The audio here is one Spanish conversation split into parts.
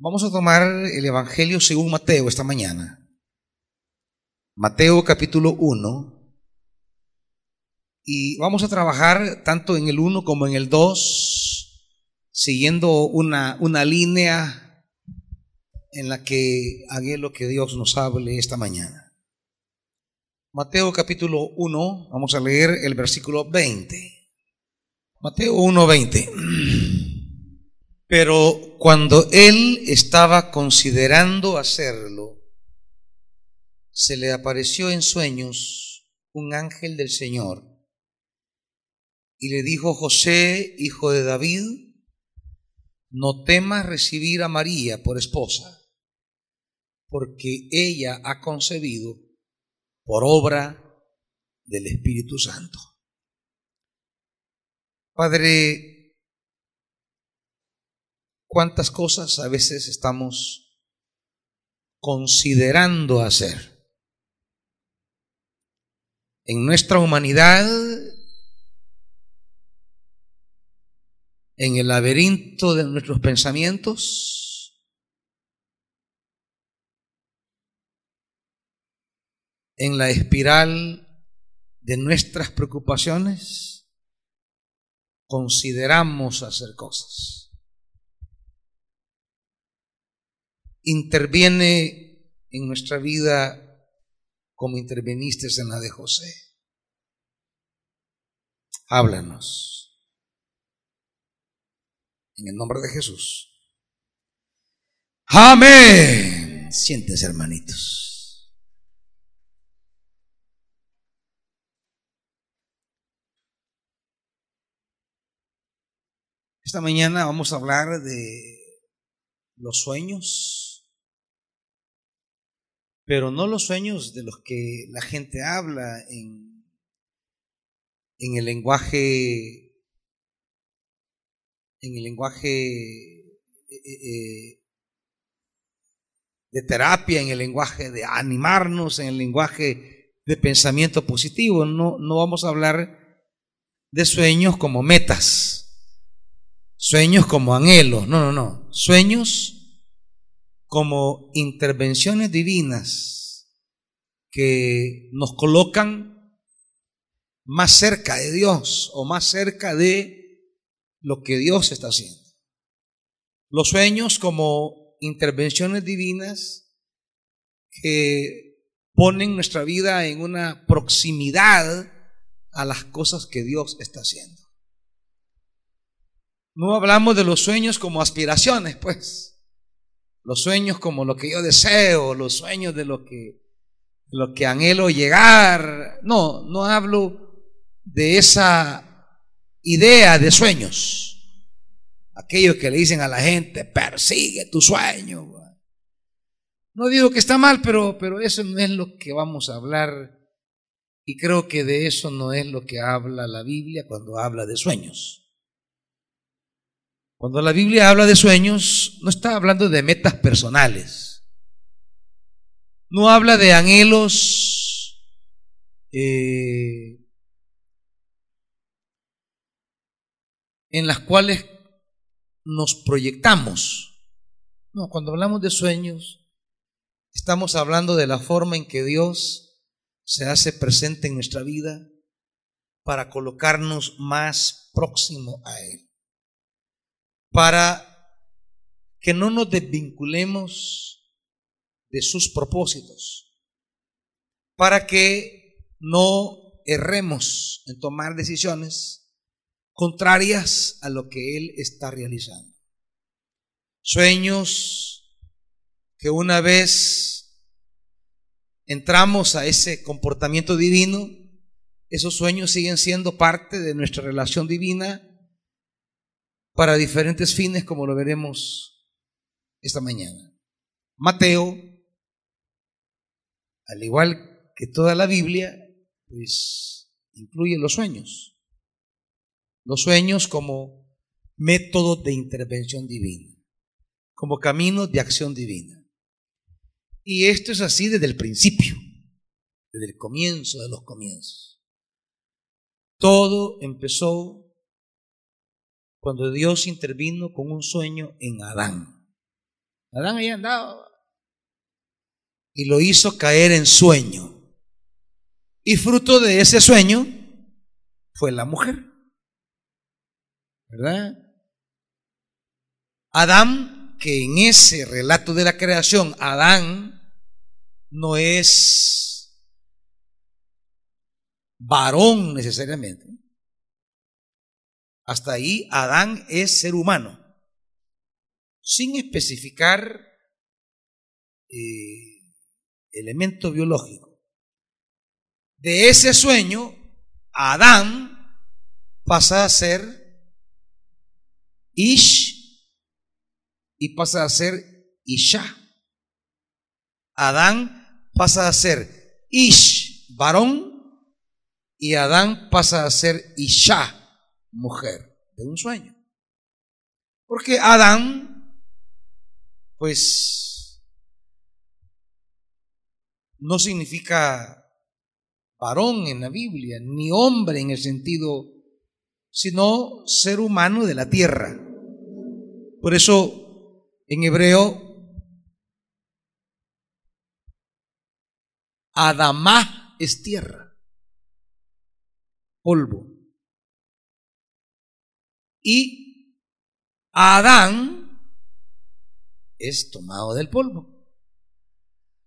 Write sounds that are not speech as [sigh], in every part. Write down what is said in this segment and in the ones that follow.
Vamos a tomar el Evangelio según Mateo esta mañana. Mateo capítulo 1. Y vamos a trabajar tanto en el 1 como en el 2, siguiendo una, una línea en la que haga lo que Dios nos hable esta mañana. Mateo capítulo 1, vamos a leer el versículo 20. Mateo 1, 20. [clears throat] Pero cuando él estaba considerando hacerlo, se le apareció en sueños un ángel del Señor y le dijo, José, hijo de David, no temas recibir a María por esposa, porque ella ha concebido por obra del Espíritu Santo. Padre, cuántas cosas a veces estamos considerando hacer. En nuestra humanidad, en el laberinto de nuestros pensamientos, en la espiral de nuestras preocupaciones, consideramos hacer cosas. Interviene en nuestra vida como interveniste en la de José. Háblanos. En el nombre de Jesús. Amén. Siéntese, hermanitos. Esta mañana vamos a hablar de los sueños pero no los sueños de los que la gente habla en, en el lenguaje, en el lenguaje eh, eh, eh, de terapia, en el lenguaje de animarnos, en el lenguaje de pensamiento positivo. No, no vamos a hablar de sueños como metas, sueños como anhelos, no, no, no, sueños como intervenciones divinas que nos colocan más cerca de Dios o más cerca de lo que Dios está haciendo. Los sueños como intervenciones divinas que ponen nuestra vida en una proximidad a las cosas que Dios está haciendo. No hablamos de los sueños como aspiraciones, pues los sueños como lo que yo deseo, los sueños de lo que, lo que anhelo llegar. No, no hablo de esa idea de sueños. Aquellos que le dicen a la gente, persigue tu sueño. No digo que está mal, pero, pero eso no es lo que vamos a hablar. Y creo que de eso no es lo que habla la Biblia cuando habla de sueños. Cuando la Biblia habla de sueños, no está hablando de metas personales. No habla de anhelos eh, en las cuales nos proyectamos. No, cuando hablamos de sueños, estamos hablando de la forma en que Dios se hace presente en nuestra vida para colocarnos más próximo a Él para que no nos desvinculemos de sus propósitos, para que no erremos en tomar decisiones contrarias a lo que Él está realizando. Sueños que una vez entramos a ese comportamiento divino, esos sueños siguen siendo parte de nuestra relación divina para diferentes fines, como lo veremos esta mañana. Mateo, al igual que toda la Biblia, pues incluye los sueños. Los sueños como método de intervención divina, como camino de acción divina. Y esto es así desde el principio, desde el comienzo de los comienzos. Todo empezó cuando Dios intervino con un sueño en Adán. Adán ahí andaba. Y lo hizo caer en sueño. Y fruto de ese sueño fue la mujer. ¿Verdad? Adán, que en ese relato de la creación, Adán no es varón necesariamente. Hasta ahí Adán es ser humano, sin especificar eh, elemento biológico. De ese sueño, Adán pasa a ser Ish y pasa a ser Isha. Adán pasa a ser Ish, varón, y Adán pasa a ser Isha, mujer de un sueño. Porque Adán, pues, no significa varón en la Biblia, ni hombre en el sentido, sino ser humano de la tierra. Por eso, en hebreo, Adamá es tierra, polvo. Y Adán es tomado del polvo.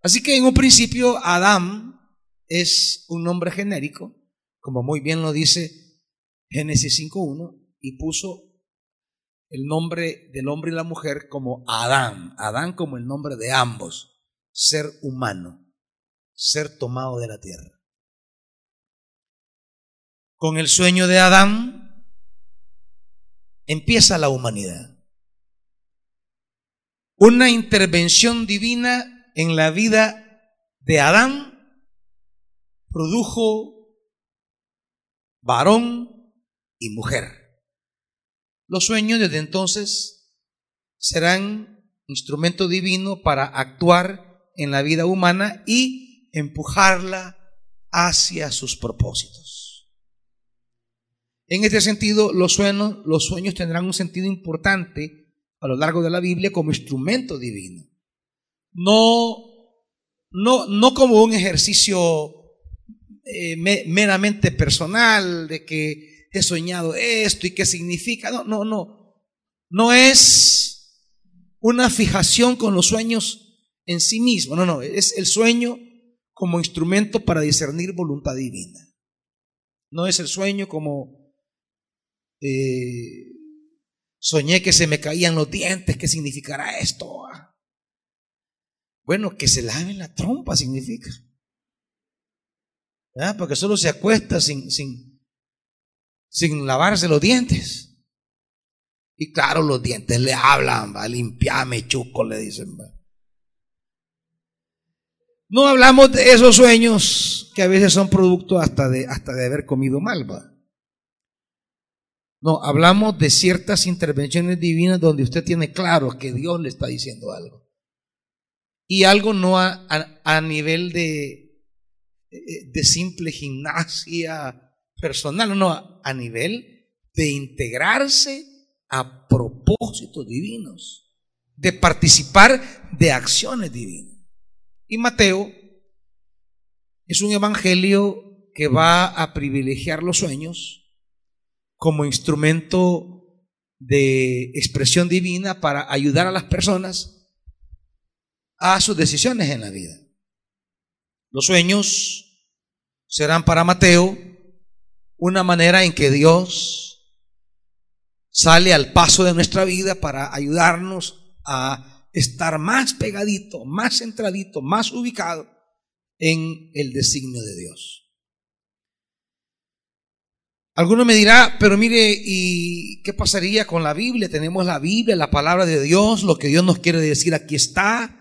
Así que en un principio Adán es un nombre genérico, como muy bien lo dice Génesis 5.1, y puso el nombre del hombre y la mujer como Adán, Adán como el nombre de ambos, ser humano, ser tomado de la tierra. Con el sueño de Adán, empieza la humanidad. Una intervención divina en la vida de Adán produjo varón y mujer. Los sueños desde entonces serán instrumento divino para actuar en la vida humana y empujarla hacia sus propósitos. En este sentido, los sueños, tendrán un sentido importante a lo largo de la Biblia como instrumento divino. No, no, no como un ejercicio eh, meramente personal de que he soñado esto y qué significa. No, no, no. No es una fijación con los sueños en sí mismo. No, no. Es el sueño como instrumento para discernir voluntad divina. No es el sueño como eh, soñé que se me caían los dientes, ¿qué significará esto? Ah. Bueno, que se laven la trompa significa. Porque solo se acuesta sin, sin, sin lavarse los dientes. Y claro, los dientes le hablan, va, limpiame, chuco, le dicen. No hablamos de esos sueños que a veces son producto hasta de, hasta de haber comido mal, va. No, hablamos de ciertas intervenciones divinas donde usted tiene claro que Dios le está diciendo algo. Y algo no a, a, nivel de, de simple gimnasia personal, no, a nivel de integrarse a propósitos divinos, de participar de acciones divinas. Y Mateo es un evangelio que va a privilegiar los sueños como instrumento de expresión divina para ayudar a las personas a sus decisiones en la vida. Los sueños serán para Mateo una manera en que Dios sale al paso de nuestra vida para ayudarnos a estar más pegadito, más centradito, más ubicado en el designio de Dios. Alguno me dirá, pero mire, ¿y qué pasaría con la Biblia? Tenemos la Biblia, la palabra de Dios, lo que Dios nos quiere decir aquí está.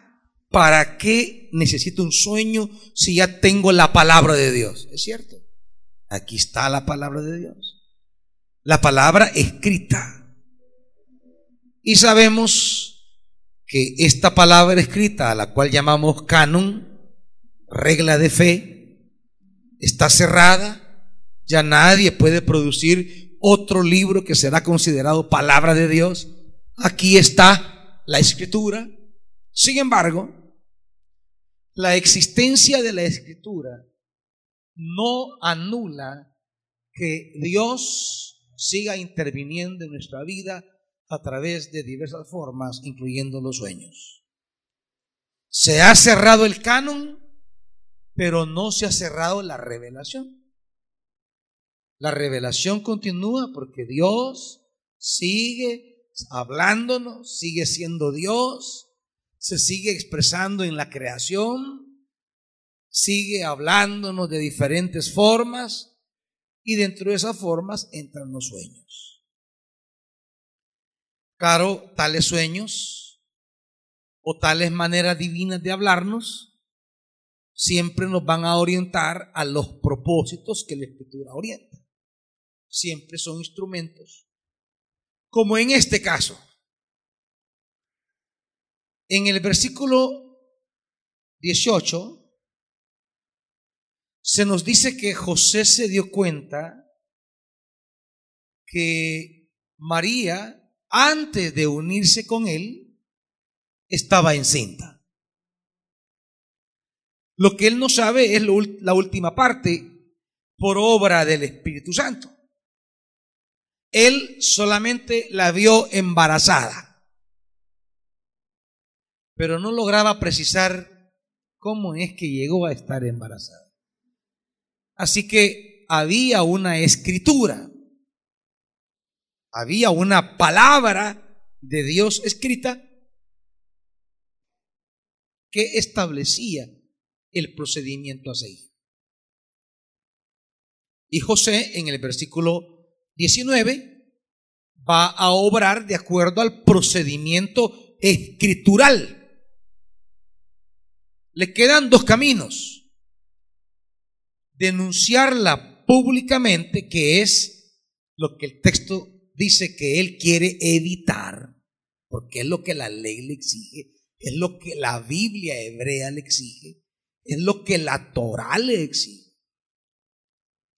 ¿Para qué necesito un sueño si ya tengo la palabra de Dios? Es cierto. Aquí está la palabra de Dios. La palabra escrita. Y sabemos que esta palabra escrita, a la cual llamamos canon, regla de fe, está cerrada ya nadie puede producir otro libro que será considerado palabra de Dios. Aquí está la escritura Sin embargo, la existencia de la escritura no anula que Dios siga interviniendo en nuestra vida a través de diversas formas, incluyendo los sueños. Se ha cerrado el canon, pero no se ha cerrado la revelación. La revelación continúa porque Dios sigue hablándonos, sigue siendo Dios, se sigue expresando en la creación, sigue hablándonos de diferentes formas y dentro de esas formas entran los sueños. Claro, tales sueños o tales maneras divinas de hablarnos siempre nos van a orientar a los propósitos que la escritura orienta. Siempre son instrumentos. Como en este caso. En el versículo 18 se nos dice que José se dio cuenta que María, antes de unirse con él, estaba encinta. Lo que él no sabe es la última parte por obra del Espíritu Santo. Él solamente la vio embarazada pero no lograba precisar cómo es que llegó a estar embarazada. Así que había una escritura, había una palabra de Dios escrita que establecía el procedimiento a seguir. Y José en el versículo 19 va a obrar de acuerdo al procedimiento escritural le quedan dos caminos. Denunciarla públicamente, que es lo que el texto dice que él quiere evitar, porque es lo que la ley le exige, es lo que la Biblia hebrea le exige, es lo que la Torah le exige.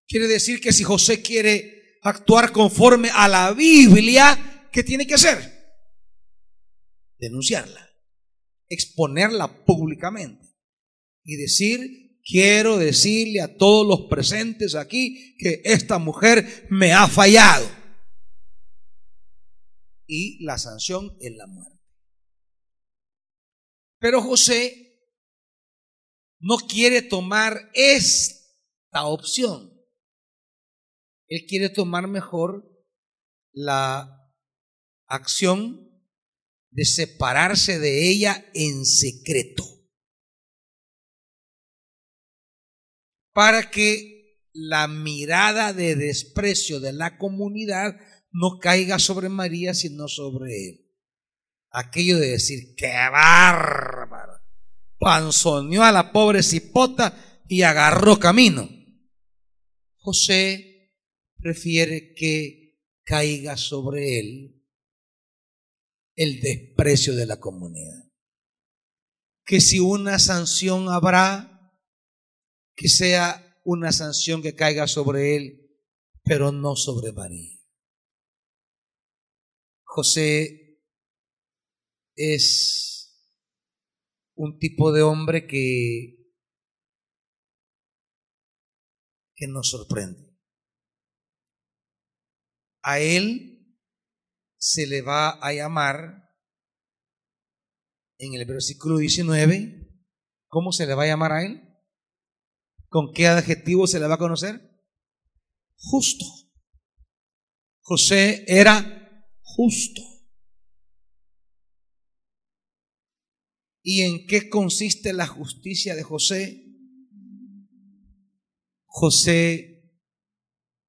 Quiere decir que si José quiere actuar conforme a la Biblia, ¿qué tiene que hacer? Denunciarla, exponerla públicamente y decir, quiero decirle a todos los presentes aquí que esta mujer me ha fallado. Y la sanción es la muerte. Pero José no quiere tomar esta opción. Él quiere tomar mejor la acción de separarse de ella en secreto. para que la mirada de desprecio de la comunidad no caiga sobre María, sino sobre él. Aquello de decir, qué bárbaro. Panzoneó a la pobre cipota y agarró camino. José prefiere que caiga sobre él el desprecio de la comunidad. Que si una sanción habrá, que sea una sanción que caiga sobre él, pero no sobre María. José es un tipo de hombre que, que nos sorprende. A él se le va a llamar en el versículo 19, ¿cómo se le va a llamar a él? ¿Con qué adjetivo se le va a conocer? Justo. José era justo. ¿Y en qué consiste la justicia de José? José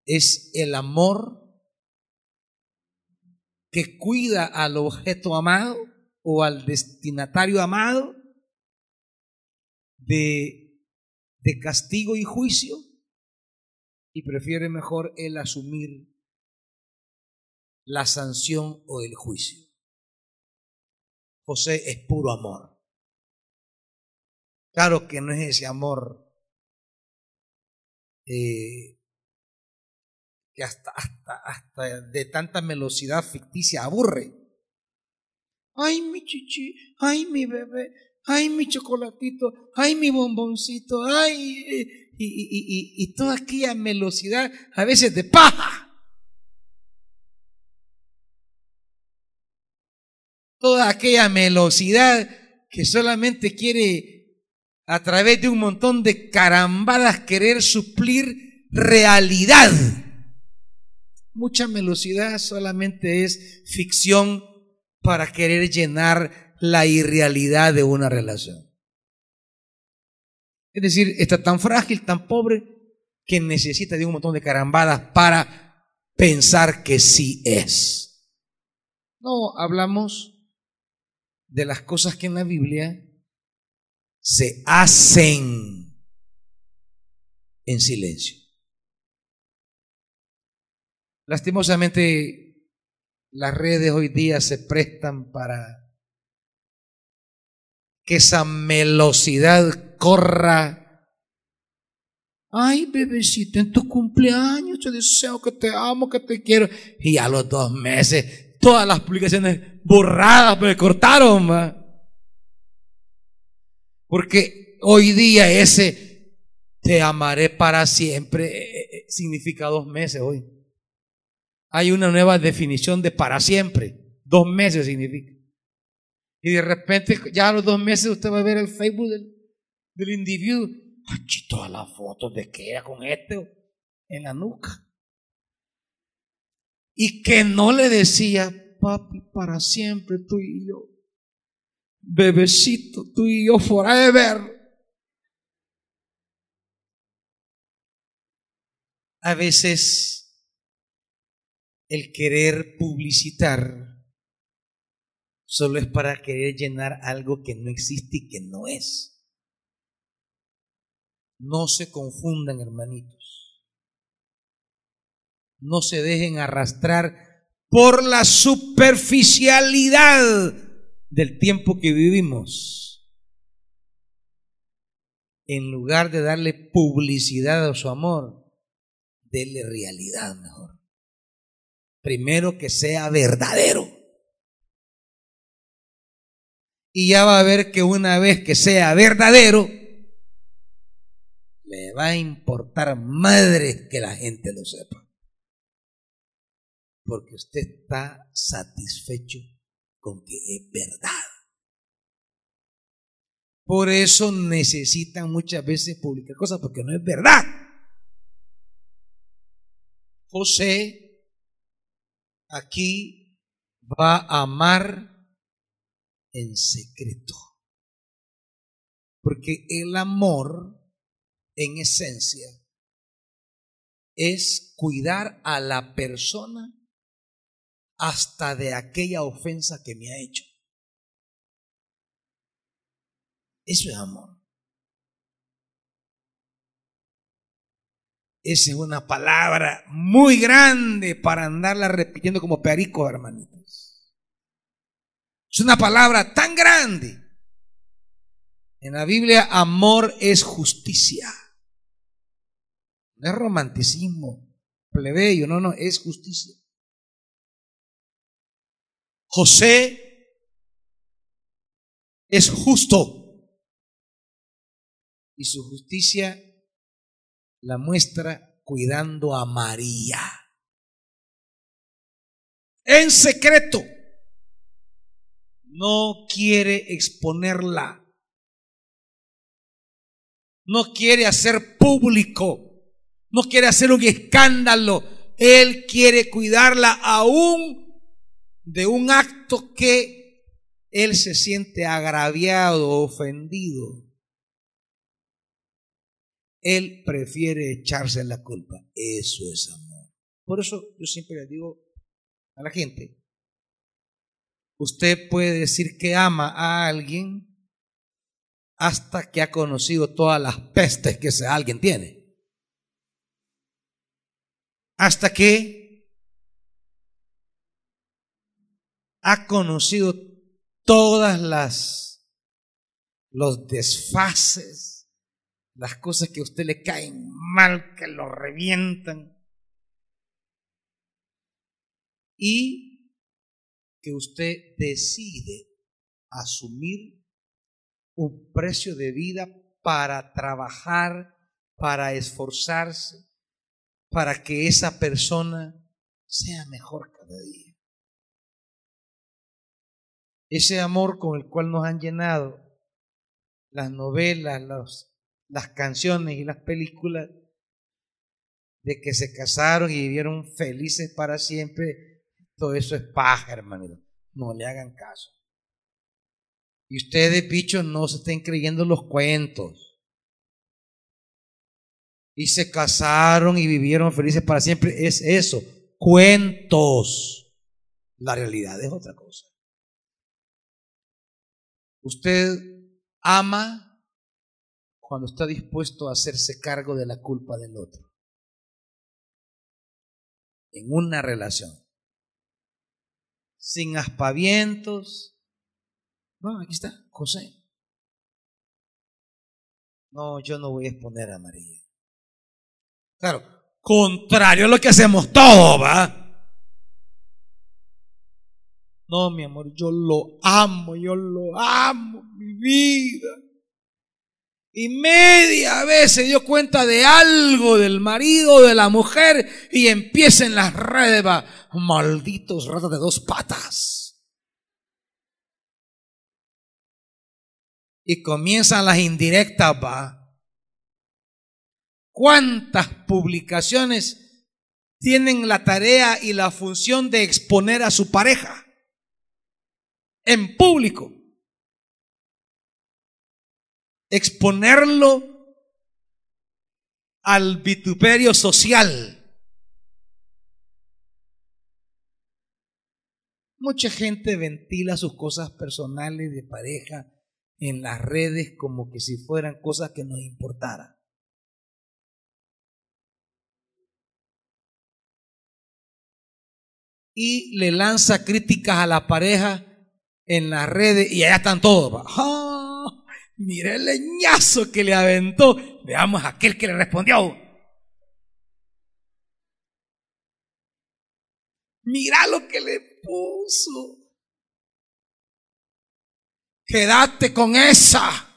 es el amor que cuida al objeto amado o al destinatario amado de de castigo y juicio y prefiere mejor él asumir la sanción o el juicio. José es puro amor. Claro que no es ese amor eh, que hasta, hasta, hasta de tanta velocidad ficticia aburre. Ay, mi chichi, ay, mi bebé, ay, mi chocolatito, ay, mi bomboncito, ay, eh, y, y, y toda aquella melosidad, a veces de paja. Toda aquella melosidad que solamente quiere a través de un montón de carambadas querer suplir realidad. Mucha velocidad solamente es ficción para querer llenar la irrealidad de una relación. Es decir, está tan frágil, tan pobre, que necesita de un montón de carambadas para pensar que sí es. No, hablamos de las cosas que en la Biblia se hacen en silencio. Lastimosamente, las redes hoy día se prestan para que esa melosidad corra. Ay, bebecito, en tu cumpleaños te deseo que te amo, que te quiero. Y a los dos meses, todas las publicaciones borradas, me cortaron. Porque hoy día ese te amaré para siempre eh, eh, significa dos meses hoy. Hay una nueva definición de para siempre. Dos meses significa. Y de repente, ya a los dos meses, usted va a ver el Facebook del, individuo. Aquí todas las fotos de que era con este en la nuca. Y que no le decía, papi, para siempre tú y yo. Bebecito, tú y yo forever. A veces el querer publicitar solo es para querer llenar algo que no existe y que no es. No se confundan, hermanitos. No se dejen arrastrar por la superficialidad del tiempo que vivimos. En lugar de darle publicidad a su amor, déle realidad mejor. Primero que sea verdadero. Y ya va a ver que una vez que sea verdadero, le va a importar madre que la gente lo sepa porque usted está satisfecho con que es verdad. Por eso necesitan muchas veces publicar cosas porque no es verdad. José aquí va a amar en secreto. Porque el amor, en esencia, es cuidar a la persona hasta de aquella ofensa que me ha hecho. Eso es amor. Es una palabra muy grande para andarla repitiendo como perico, hermanitos. Es una palabra tan grande. En la Biblia, amor es justicia. No es romanticismo plebeyo, no, no, es justicia. José es justo y su justicia la muestra cuidando a María. En secreto. No quiere exponerla. No quiere hacer público. No quiere hacer un escándalo. Él quiere cuidarla aún de un acto que él se siente agraviado, ofendido. Él prefiere echarse la culpa. Eso es amor. Por eso yo siempre le digo a la gente, usted puede decir que ama a alguien hasta que ha conocido todas las pestes que ese alguien tiene. Hasta que ha conocido todas las los desfases, las cosas que a usted le caen mal, que lo revientan. Y que usted decide asumir un precio de vida para trabajar, para esforzarse, para que esa persona sea mejor cada día. Ese amor con el cual nos han llenado las novelas, las canciones y las películas de que se casaron y vivieron felices para siempre, todo eso es paja, hermano. No le hagan caso. Y ustedes, bichos, no se estén creyendo los cuentos. Y se casaron y vivieron felices para siempre. Es eso, cuentos. La realidad es otra cosa. Usted ama cuando está dispuesto a hacerse cargo de la culpa del otro. En una relación. Sin aspavientos. No, aquí está, José. No, yo no voy a exponer a María. Claro, contrario a lo que hacemos todos, ¿va? No, mi amor, yo lo amo, yo lo amo, mi vida. Y media vez se dio cuenta de algo del marido de la mujer y empieza en las redes, va, malditos ratos de dos patas. Y comienzan las indirectas, va. ¿Cuántas publicaciones tienen la tarea y la función de exponer a su pareja? en público. Exponerlo al vituperio social. Mucha gente ventila sus cosas personales de pareja en las redes como que si fueran cosas que nos importaran. Y le lanza críticas a la pareja en las redes y allá están todos. Mira el leñazo que le aventó. Veamos aquel que le respondió. Mira lo que le puso. Quédate con esa.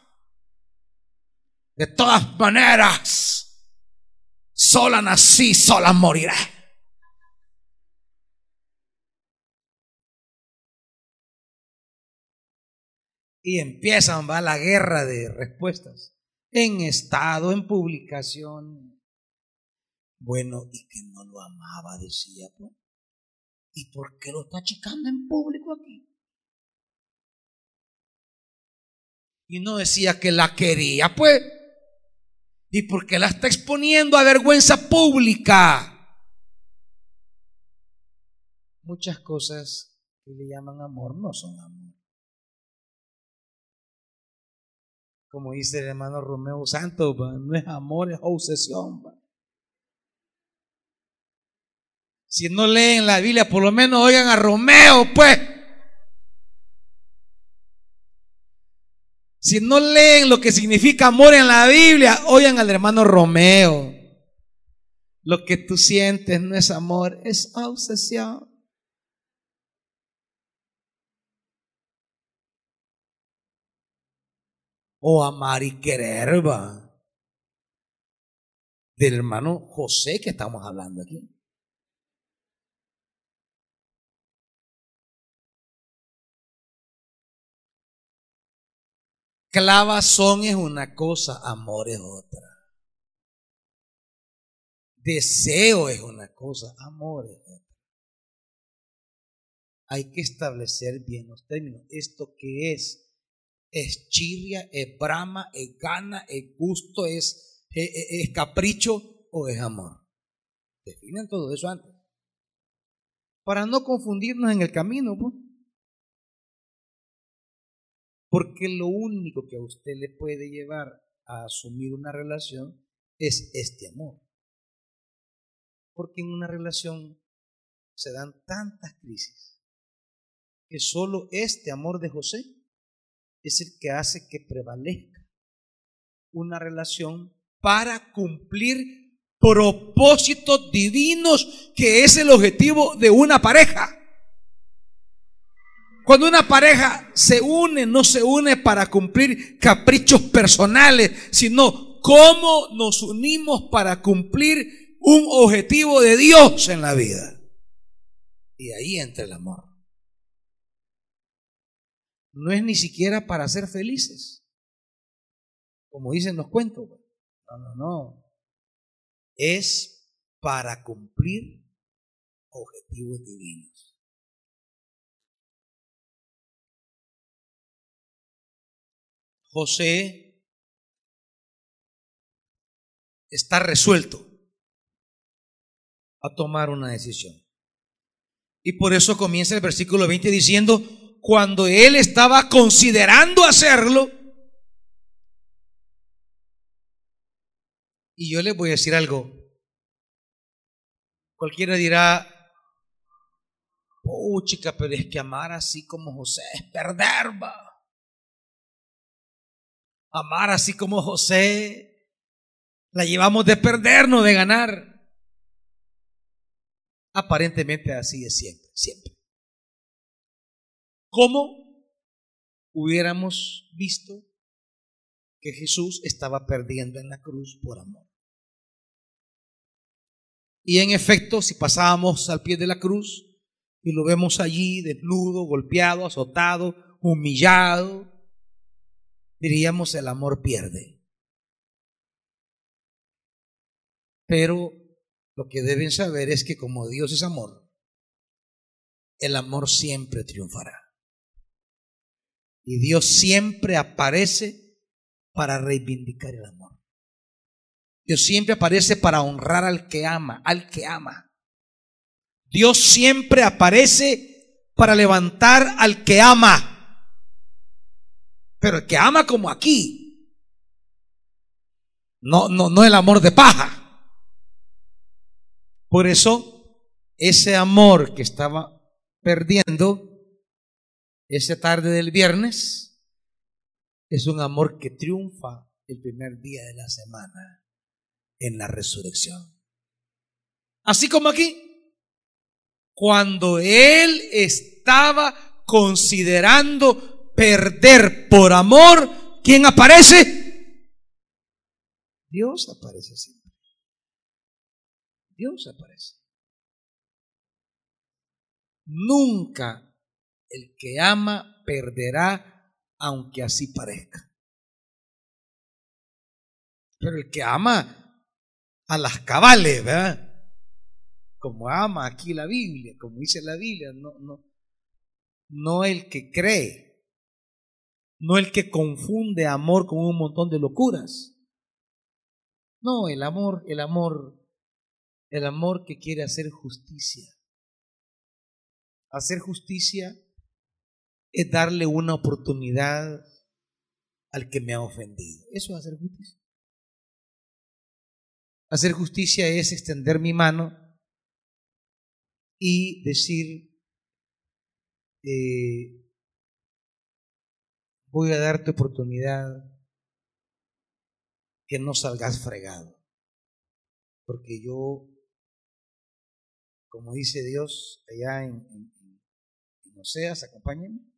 De todas maneras, sola nací, sola moriré. Y empiezan, va la guerra de respuestas. En estado, en publicación. Bueno, y que no lo amaba, decía, pues. ¿Y por qué lo está achicando en público aquí? Y no decía que la quería, pues. ¿Y por qué la está exponiendo a vergüenza pública? Muchas cosas que le llaman amor no son amor. Como dice el hermano Romeo Santos, no es amor, es obsesión. Si no leen la Biblia, por lo menos oigan a Romeo, pues. Si no leen lo que significa amor en la Biblia, oigan al hermano Romeo. Lo que tú sientes no es amor, es obsesión. O amar y querer, va. Del hermano José que estamos hablando aquí. Clavazón es una cosa, amor es otra. Deseo es una cosa, amor es otra. Hay que establecer bien los términos. ¿Esto qué es? Es chirria, es brama, es gana, es gusto, es, es, capricho o es amor. Definen todo eso antes. Para no confundirnos en el camino, pues. Porque lo único que a usted le puede llevar a asumir una relación es este amor. Porque en una relación se dan tantas crisis que solo este amor de José es el que hace que prevalezca una relación para cumplir propósitos divinos, que es el objetivo de una pareja. Cuando una pareja se une, no se une para cumplir caprichos personales, sino cómo nos unimos para cumplir un objetivo de Dios en la vida. Y ahí entra el amor. No es ni siquiera para ser felices, como dicen los cuentos. No, no, no. Es para cumplir objetivos divinos. José está resuelto a tomar una decisión. Y por eso comienza el versículo 20 diciendo, cuando él estaba considerando hacerlo, y yo le voy a decir algo, cualquiera dirá, oh chica, pero es que amar así como José es perder, va amar así como José, la llevamos de perdernos, de ganar. Aparentemente así es siempre, siempre. ¿Cómo hubiéramos visto que Jesús estaba perdiendo en la cruz por amor? Y en efecto, si pasábamos al pie de la cruz y lo vemos allí desnudo, golpeado, azotado, humillado, diríamos el amor pierde. Pero lo que deben saber es que como Dios es amor, el amor siempre triunfará. Y Dios siempre aparece para reivindicar el amor. Dios siempre aparece para honrar al que ama, al que ama. Dios siempre aparece para levantar al que ama pero el que ama como aquí. No, no, no el amor de paja. Por eso, ese amor que estaba perdiendo esa tarde del viernes es un amor que triunfa el primer día de la semana en la resurrección. Así como aquí, cuando él estaba considerando perder por amor, ¿quién aparece? Dios aparece siempre. Dios aparece. Nunca el que ama perderá, aunque así parezca. Pero el que ama a las cabales, ¿verdad? Como ama aquí la Biblia, como dice la Biblia, no, no, no el que cree no el que confunde amor con un montón de locuras. No, el amor, el amor, el amor que quiere hacer justicia. Hacer justicia es darle una oportunidad al que me ha ofendido. Eso es hacer justicia. Hacer justicia es extender mi mano y decir, eh, voy a darte oportunidad que no salgas fregado. Porque yo, como dice Dios allá en, en, en Oseas, acompáñenme.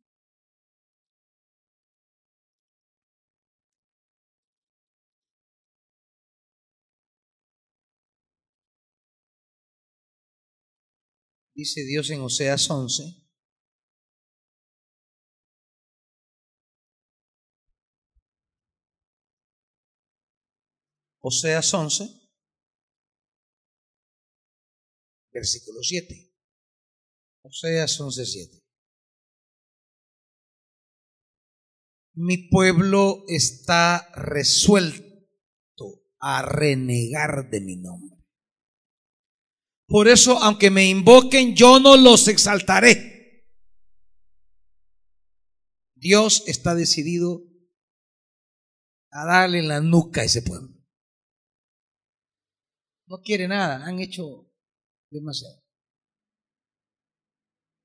Dice Dios en Oseas 11. Oseas 11, versículo 7. Oseas 11, 7. Mi pueblo está resuelto a renegar de mi nombre. Por eso, aunque me invoquen, yo no los exaltaré. Dios está decidido a darle la nuca a ese pueblo no quiere nada, han hecho demasiado.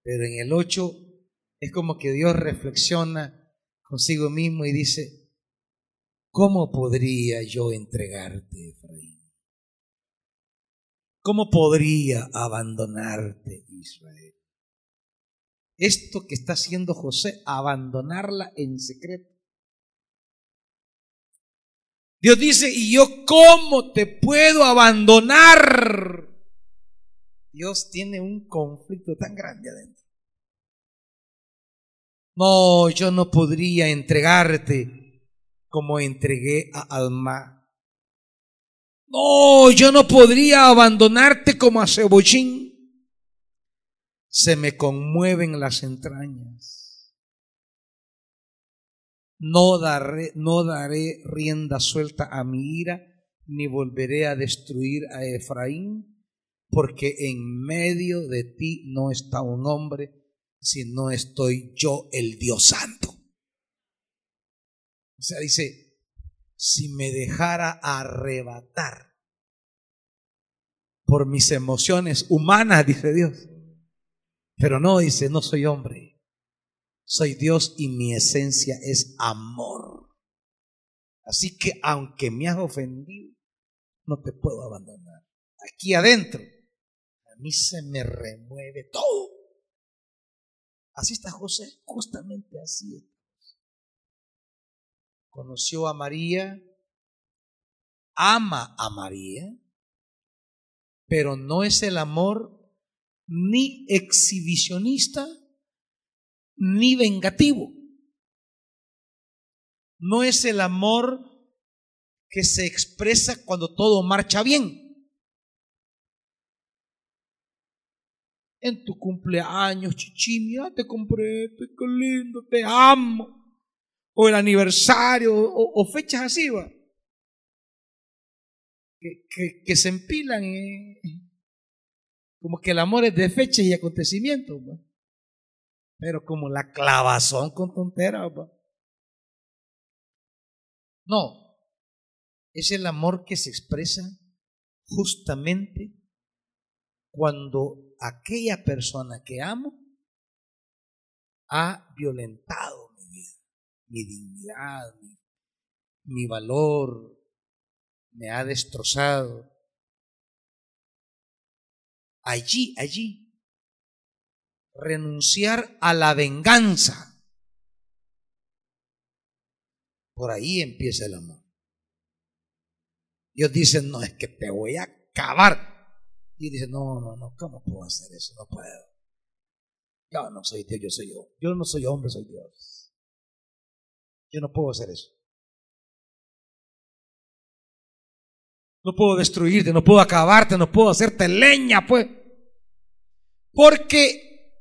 Pero en el 8 es como que Dios reflexiona consigo mismo y dice, ¿cómo podría yo entregarte, Efraín? ¿Cómo podría abandonarte, Israel? esto que está haciendo José, abandonarla en secreto. Dios dice, ¿y yo cómo te puedo abandonar? Dios tiene un conflicto tan grande adentro. No, yo no podría entregarte como entregué a Alma. No, yo no podría abandonarte como a Cebollín se me conmueven las entrañas. No daré, no daré rienda suelta a mi ira, ni volveré a destruir a Efraín, porque en medio de ti no está un hombre, sino estoy yo, el Dios Santo. O sea, dice, si me dejara arrebatar por mis emociones humanas, [laughs] dice Dios, pero no, dice, no soy hombre. Soy Dios y mi esencia es amor. Así que aunque me has ofendido, no te puedo abandonar. Aquí adentro, a mí se me remueve todo. Así está José, justamente así. Conoció a María, ama a María, pero no es el amor ni exhibicionista, ni vengativo. No es el amor que se expresa cuando todo marcha bien. En tu cumpleaños, chichi, te compré, qué lindo, te amo. O el aniversario, o, fechas así, va. Que, que, se empilan. Como que el amor es de fecha y acontecimiento, pero como la clavazón con tonteras. No, es el amor que se expresa justamente cuando aquella persona que amo ha violentado mi dignidad, mi, valor, me ha destrozado allí, allí, renunciar a la venganza. Por ahí empieza el amor. Dios dice, no, es que te voy a acabar. Y dice, no, no, no, ¿cómo puedo hacer eso? No puedo. Yo no soy Dios, yo soy yo. Yo no soy hombre, soy Dios. Yo no puedo hacer eso. No puedo destruirte, no puedo acabarte, no puedo hacerte leña, pues. Porque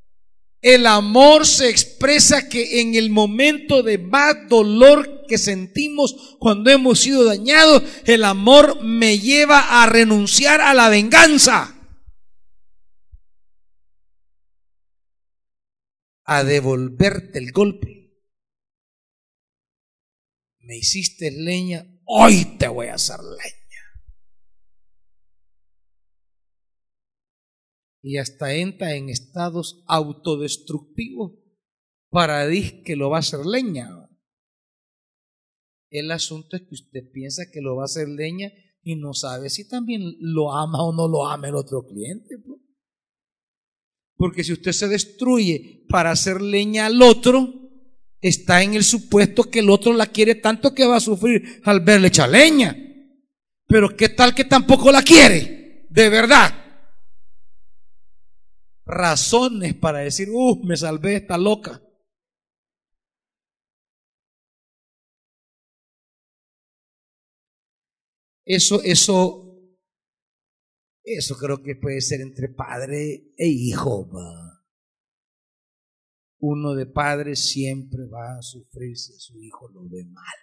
el amor se expresa que en el momento de más dolor que sentimos cuando hemos sido dañados, el amor me lleva a renunciar a la venganza. A devolverte el golpe. Me hiciste leña, hoy te voy a hacer leña. y hasta entra en estados autodestructivos para decir que lo va a hacer leña. El asunto es que usted piensa que lo va a hacer leña y no sabe si también lo ama o no lo ama el otro cliente. Pues. Porque si usted se destruye para hacer leña al otro, está en el supuesto que el otro la quiere tanto que va a sufrir al verle echar leña. Pero ¿qué tal que tampoco la quiere? De verdad razones para decir, uh, me salvé esta loca. Eso, eso, eso creo que puede ser entre padre e hijo. Uno de padre siempre va a sufrir si su hijo lo ve mal.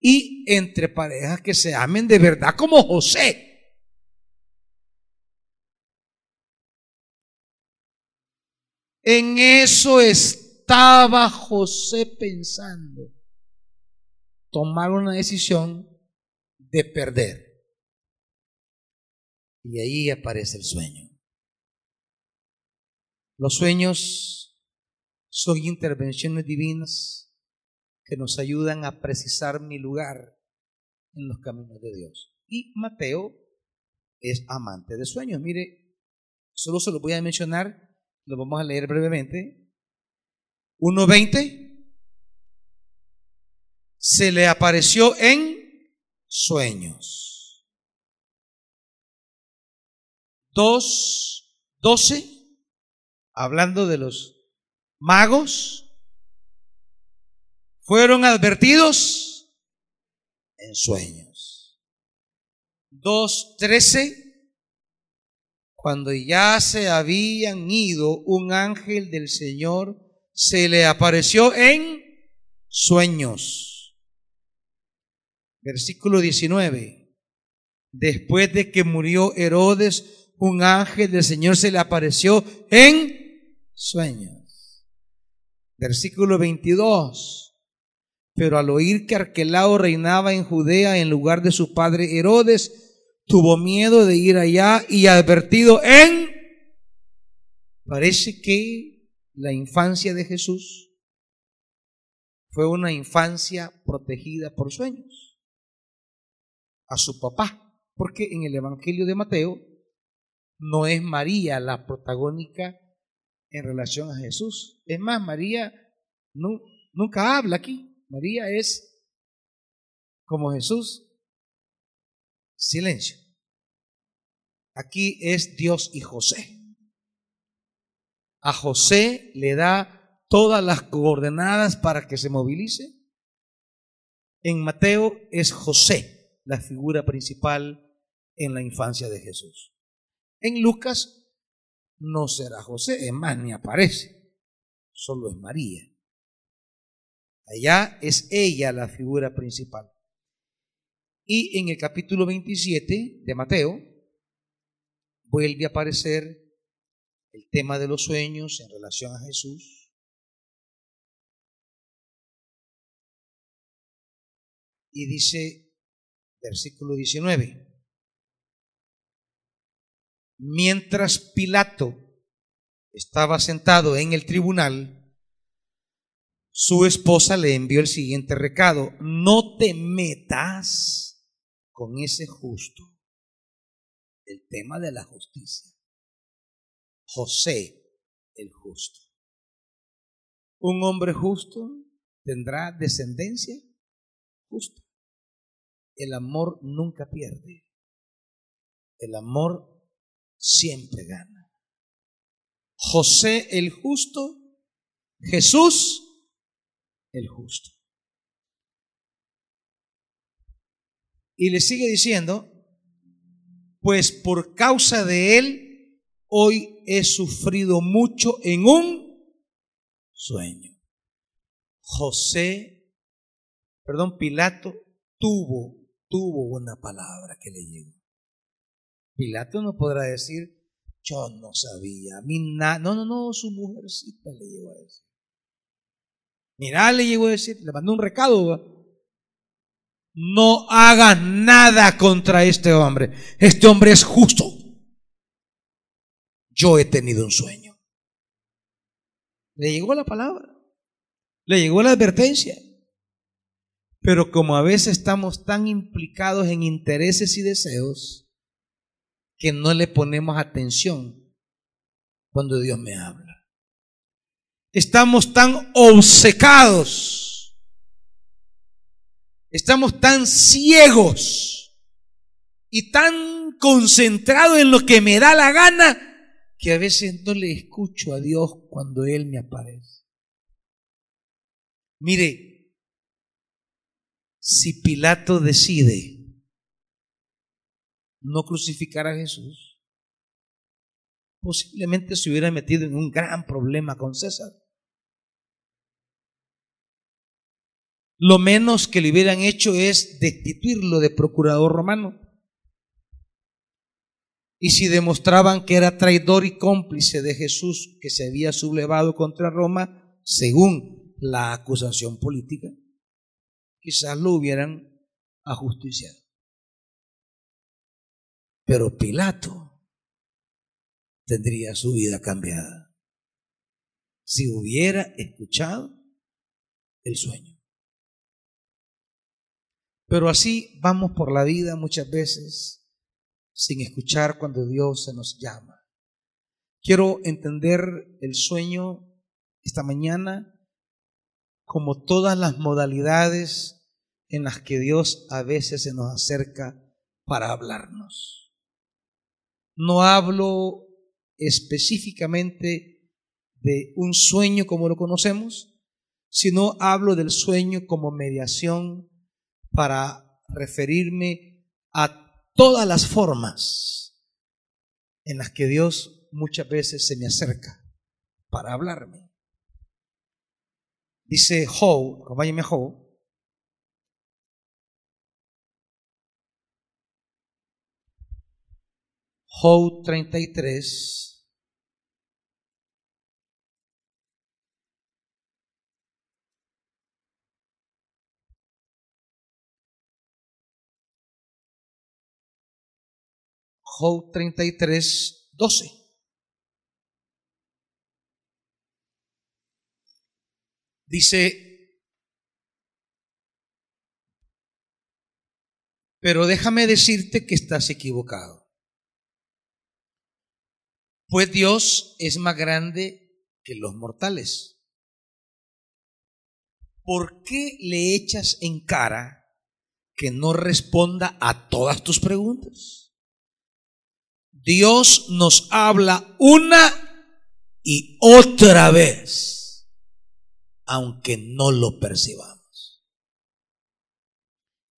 Y entre parejas que se amen de verdad como José. En eso estaba José pensando. Tomar una decisión de perder. Y ahí aparece el sueño. Los sueños son intervenciones divinas que nos ayudan a precisar mi lugar en los caminos de Dios. Y Mateo es amante de sueños. Mire Solo se lo voy a mencionar, lo vamos a leer brevemente. 1.20. Se le apareció en sueños. 2.12. Hablando de los magos. Fueron advertidos en sueños. 2.13 cuando ya se habían ido, un ángel del Señor se le apareció en sueños. Versículo 19. Después de que murió Herodes, un ángel del Señor se le apareció en sueños. Versículo 22. Pero al oír que Arquelao reinaba en Judea en lugar de su padre Herodes, tuvo miedo de ir allá y advertido en... Parece que la infancia de Jesús fue una infancia protegida por sueños a su papá, porque en el Evangelio de Mateo no es María la protagónica en relación a Jesús. Es más, María nunca habla aquí. María es como Jesús, silencio. Aquí es Dios y José. A José le da todas las coordenadas para que se movilice. En Mateo es José la figura principal en la infancia de Jesús. En Lucas no será José, es más, ni aparece, solo es María. Allá es ella la figura principal. Y en el capítulo 27 de Mateo, vuelve a aparecer el tema de los sueños en relación a Jesús. Y dice, versículo 19, mientras Pilato estaba sentado en el tribunal, su esposa le envió el siguiente recado, no te metas con ese justo el tema de la justicia. José el justo. Un hombre justo tendrá descendencia justa. El amor nunca pierde. El amor siempre gana. José el justo, Jesús el justo. Y le sigue diciendo, pues por causa de él hoy he sufrido mucho en un sueño. José, perdón, Pilato tuvo, tuvo una palabra que le llegó. Pilato no podrá decir, yo no sabía, a mí no, no, no, su mujercita le llegó a decir. Mira, le llegó a decir, le mandó un recado, no hagas nada contra este hombre. Este hombre es justo. Yo he tenido un sueño. Le llegó la palabra. Le llegó la advertencia. Pero como a veces estamos tan implicados en intereses y deseos que no le ponemos atención cuando Dios me habla. Estamos tan obcecados Estamos tan ciegos y tan concentrados en lo que me da la gana que a veces no le escucho a Dios cuando Él me aparece. Mire, si Pilato decide no crucificar a Jesús, posiblemente se hubiera metido en un gran problema con César. lo menos que le hubieran hecho es destituirlo de procurador romano. Y si demostraban que era traidor y cómplice de Jesús que se había sublevado contra Roma, según la acusación política, quizás lo hubieran ajusticiado. Pero Pilato tendría su vida cambiada si hubiera escuchado el sueño. Pero así vamos por la vida muchas veces sin escuchar cuando Dios se nos llama. Quiero entender el sueño esta mañana como todas las modalidades en las que Dios a veces se nos acerca para hablarnos. No hablo específicamente de un sueño como lo conocemos, sino hablo del sueño como mediación para referirme a todas las formas en las que Dios muchas veces se me acerca para hablarme. Dice Job, acompáñeme a Job. Job 33. Job 33, 12. Dice, pero déjame decirte que estás equivocado. Pues Dios es más grande que los mortales. ¿Por qué le echas en cara que no responda a todas tus preguntas? Dios nos habla una y otra vez, aunque no lo percibamos.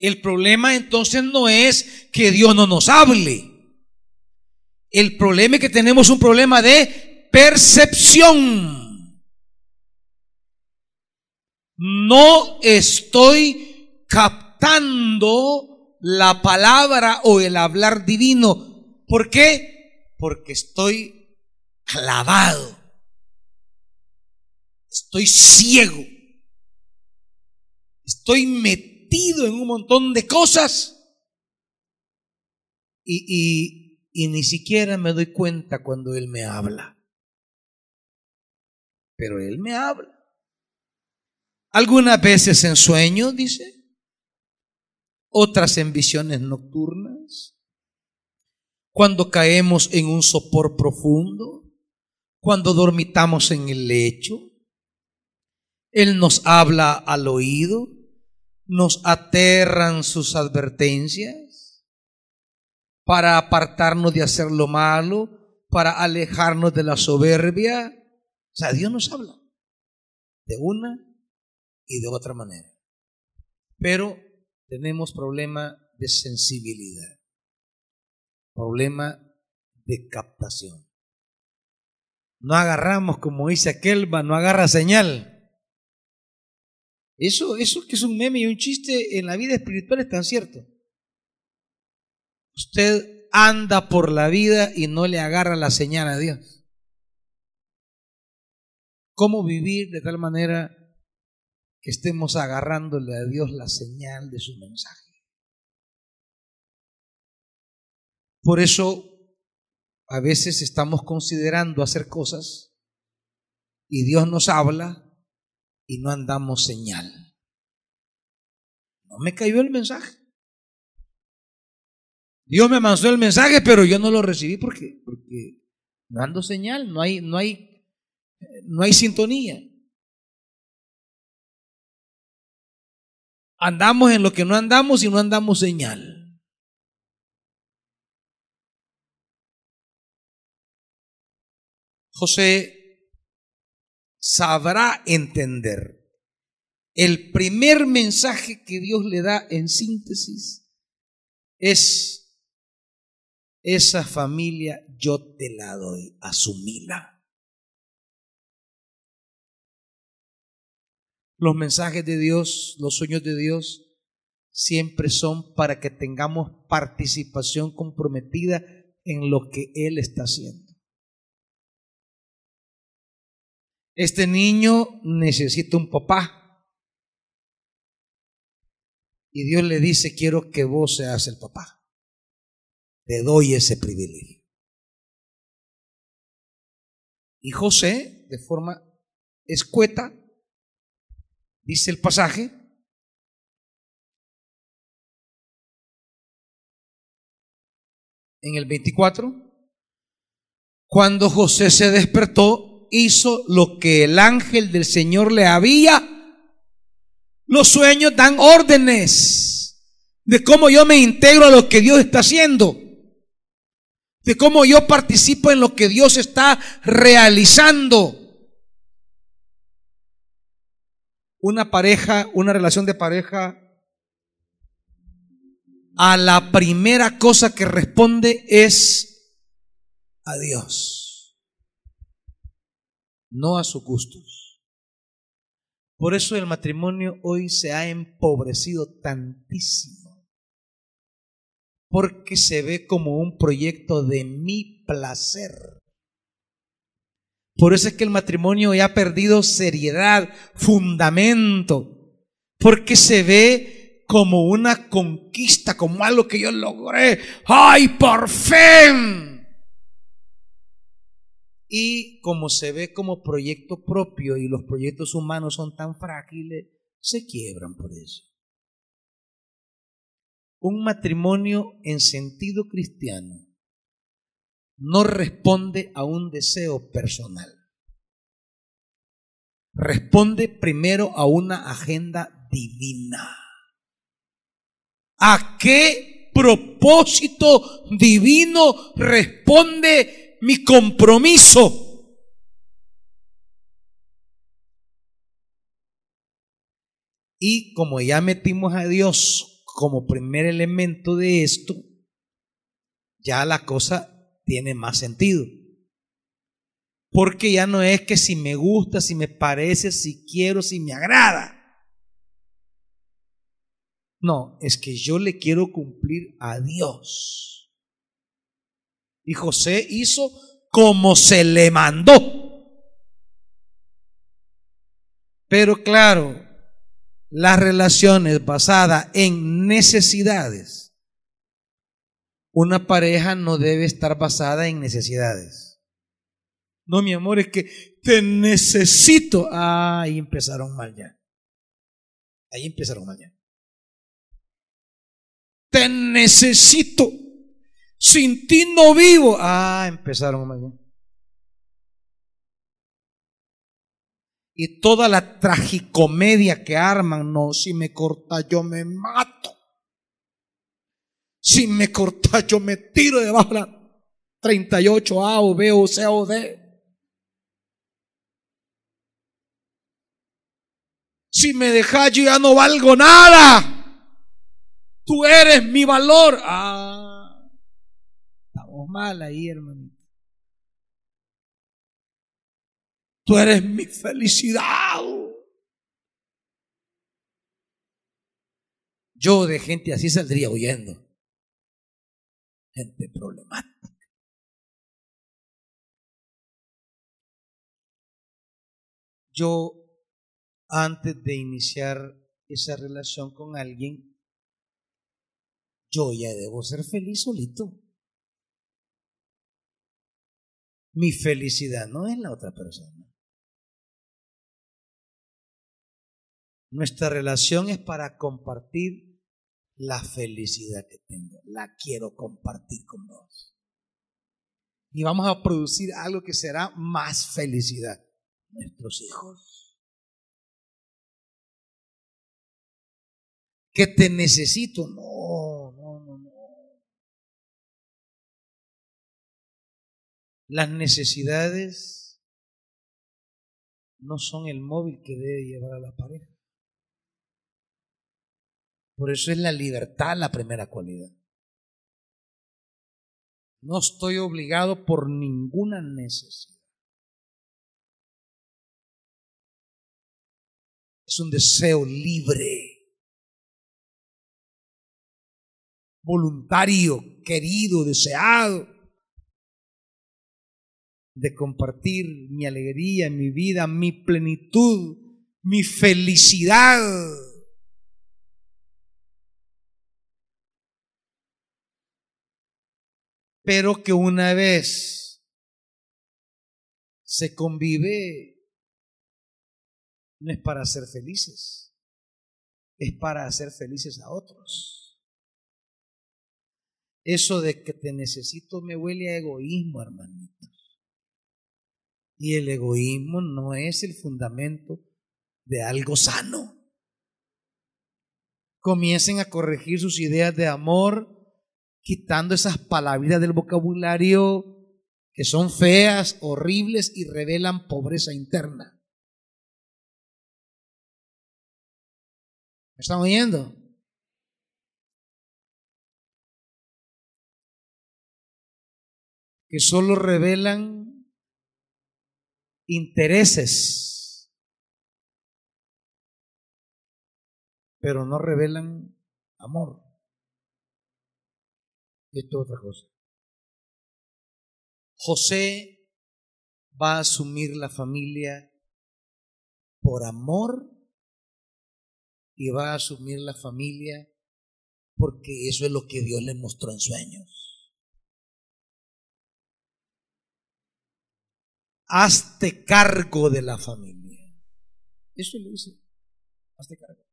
El problema entonces no es que Dios no nos hable. El problema es que tenemos un problema de percepción. No estoy captando la palabra o el hablar divino ¿Por qué? Porque estoy clavado. Estoy ciego. Estoy metido en un montón de cosas. Y, y, ni siquiera me doy cuenta cuando Él me habla. Pero Él me habla. Algunas veces en sueños, dice. Otras en visiones nocturnas cuando caemos en un sopor profundo, cuando dormitamos en el lecho. Él nos habla al oído, nos aterran sus advertencias para apartarnos de hacer lo malo, para alejarnos de la soberbia. O sea, Dios nos habla de una y de otra manera. Pero tenemos problema de sensibilidad problema de captación. No agarramos, como dice aquel, no agarra señal. Eso, eso que es un meme y un chiste en la vida espiritual es tan cierto. Usted anda por la vida y no le agarra la señal a Dios. ¿Cómo vivir de tal manera que estemos agarrándole a Dios la señal de su mensaje? Por eso a veces estamos considerando hacer cosas y Dios nos habla y no andamos señal. No me cayó el mensaje. Dios me mandó el mensaje, pero yo no lo recibí porque, porque no ando señal, no hay, no hay, no hay sintonía. Andamos en lo que no andamos y no andamos señal. José sabrá entender el primer mensaje que Dios le da en síntesis es esa familia yo te la doy, asumila. Los mensajes de Dios, los sueños de Dios, siempre son para que tengamos participación comprometida en lo que Él está haciendo. Este niño necesita un papá. Y Dios le dice, quiero que vos seas el papá. Te doy ese privilegio. Y José, de forma escueta, dice el pasaje, en el 24, Cuando José se despertó, hizo lo que el ángel del Señor le había. Los sueños dan órdenes de cómo yo me integro a lo que Dios está haciendo, de cómo yo participo en lo que Dios está realizando. Una pareja, una relación de pareja, a la primera cosa que responde es a Dios, no a sus gustos. Por eso el matrimonio hoy se ha empobrecido tantísimo, porque se ve como un proyecto de mi placer. Por eso es que el matrimonio ya ha perdido seriedad, fundamento, porque se ve como una conquista, como algo que yo logré. ¡Ay, por fin! Y como se ve como proyecto propio y los proyectos humanos son tan frágiles, se quiebran por eso. Un matrimonio en sentido cristiano no responde a un deseo personal. Responde primero a una agenda divina. ¿A qué propósito divino responde mi compromiso. Y como ya metimos a Dios como primer elemento de esto, ya la cosa tiene más sentido. Porque ya no es que si me gusta, si me parece, si quiero, si me agrada. No, es que yo le quiero cumplir a Dios. Y José hizo como se le mandó. Pero claro, las relaciones basadas en necesidades. Una pareja no debe estar basada en necesidades. No, mi amor, es que te necesito. Ah, ahí empezaron mal ya. Ahí empezaron mal ya. Te necesito. Sin ti no vivo. Ah, empezaron mañana. Y toda la tragicomedia que arman, no, si me corta yo me mato. Si me corta yo me tiro debajo de la 38A o B o C o D. Si me dejas yo ya no valgo nada. Tú eres mi valor. Ah mal ahí, hermanito. Tú eres mi felicidad. Yo de gente así saldría huyendo. Gente problemática. Yo, antes de iniciar esa relación con alguien, yo ya debo ser feliz solito. Mi felicidad no es la otra persona. Nuestra relación es para compartir la felicidad que tengo. La quiero compartir con vos. Y vamos a producir algo que será más felicidad. Nuestros hijos. Que te necesito. No, no, no, no. Las necesidades no son el móvil que debe llevar a la pareja. Por eso es la libertad la primera cualidad. No estoy obligado por ninguna necesidad. Es un deseo libre, voluntario, querido, deseado de compartir mi alegría, mi vida, mi plenitud, mi felicidad. Pero que una vez se convive, no es para ser felices, es para hacer felices a otros. Eso de que te necesito me huele a egoísmo, hermanito. Y el egoísmo no es el fundamento de algo sano. Comiencen a corregir sus ideas de amor, quitando esas palabras del vocabulario que son feas, horribles y revelan pobreza interna. ¿Me están oyendo? Que solo revelan intereses, pero no revelan amor. Esto es otra cosa. José va a asumir la familia por amor y va a asumir la familia porque eso es lo que Dios le mostró en sueños. Hazte cargo de la familia. Eso le dice. Hazte cargo.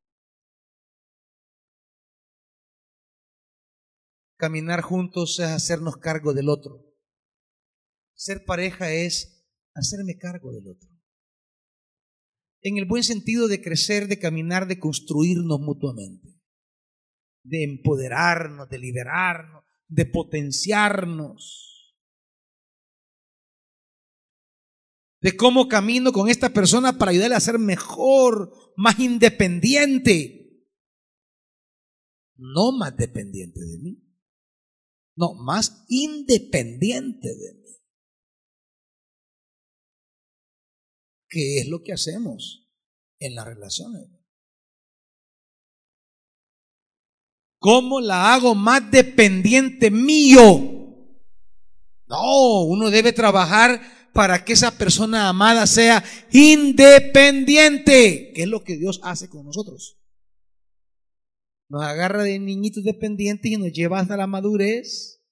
Caminar juntos es hacernos cargo del otro. Ser pareja es hacerme cargo del otro en el buen sentido de crecer, de caminar, de construirnos mutuamente, de empoderarnos, de liberarnos, de potenciarnos. De cómo camino con esta persona para ayudarle a ser mejor, más independiente. No más dependiente de mí. No, más independiente de mí. ¿Qué es lo que hacemos en las relaciones? ¿Cómo la hago más dependiente mío? No, uno debe trabajar para que esa persona amada sea independiente, que es lo que Dios hace con nosotros. Nos agarra de niñitos dependientes y nos lleva hasta la madurez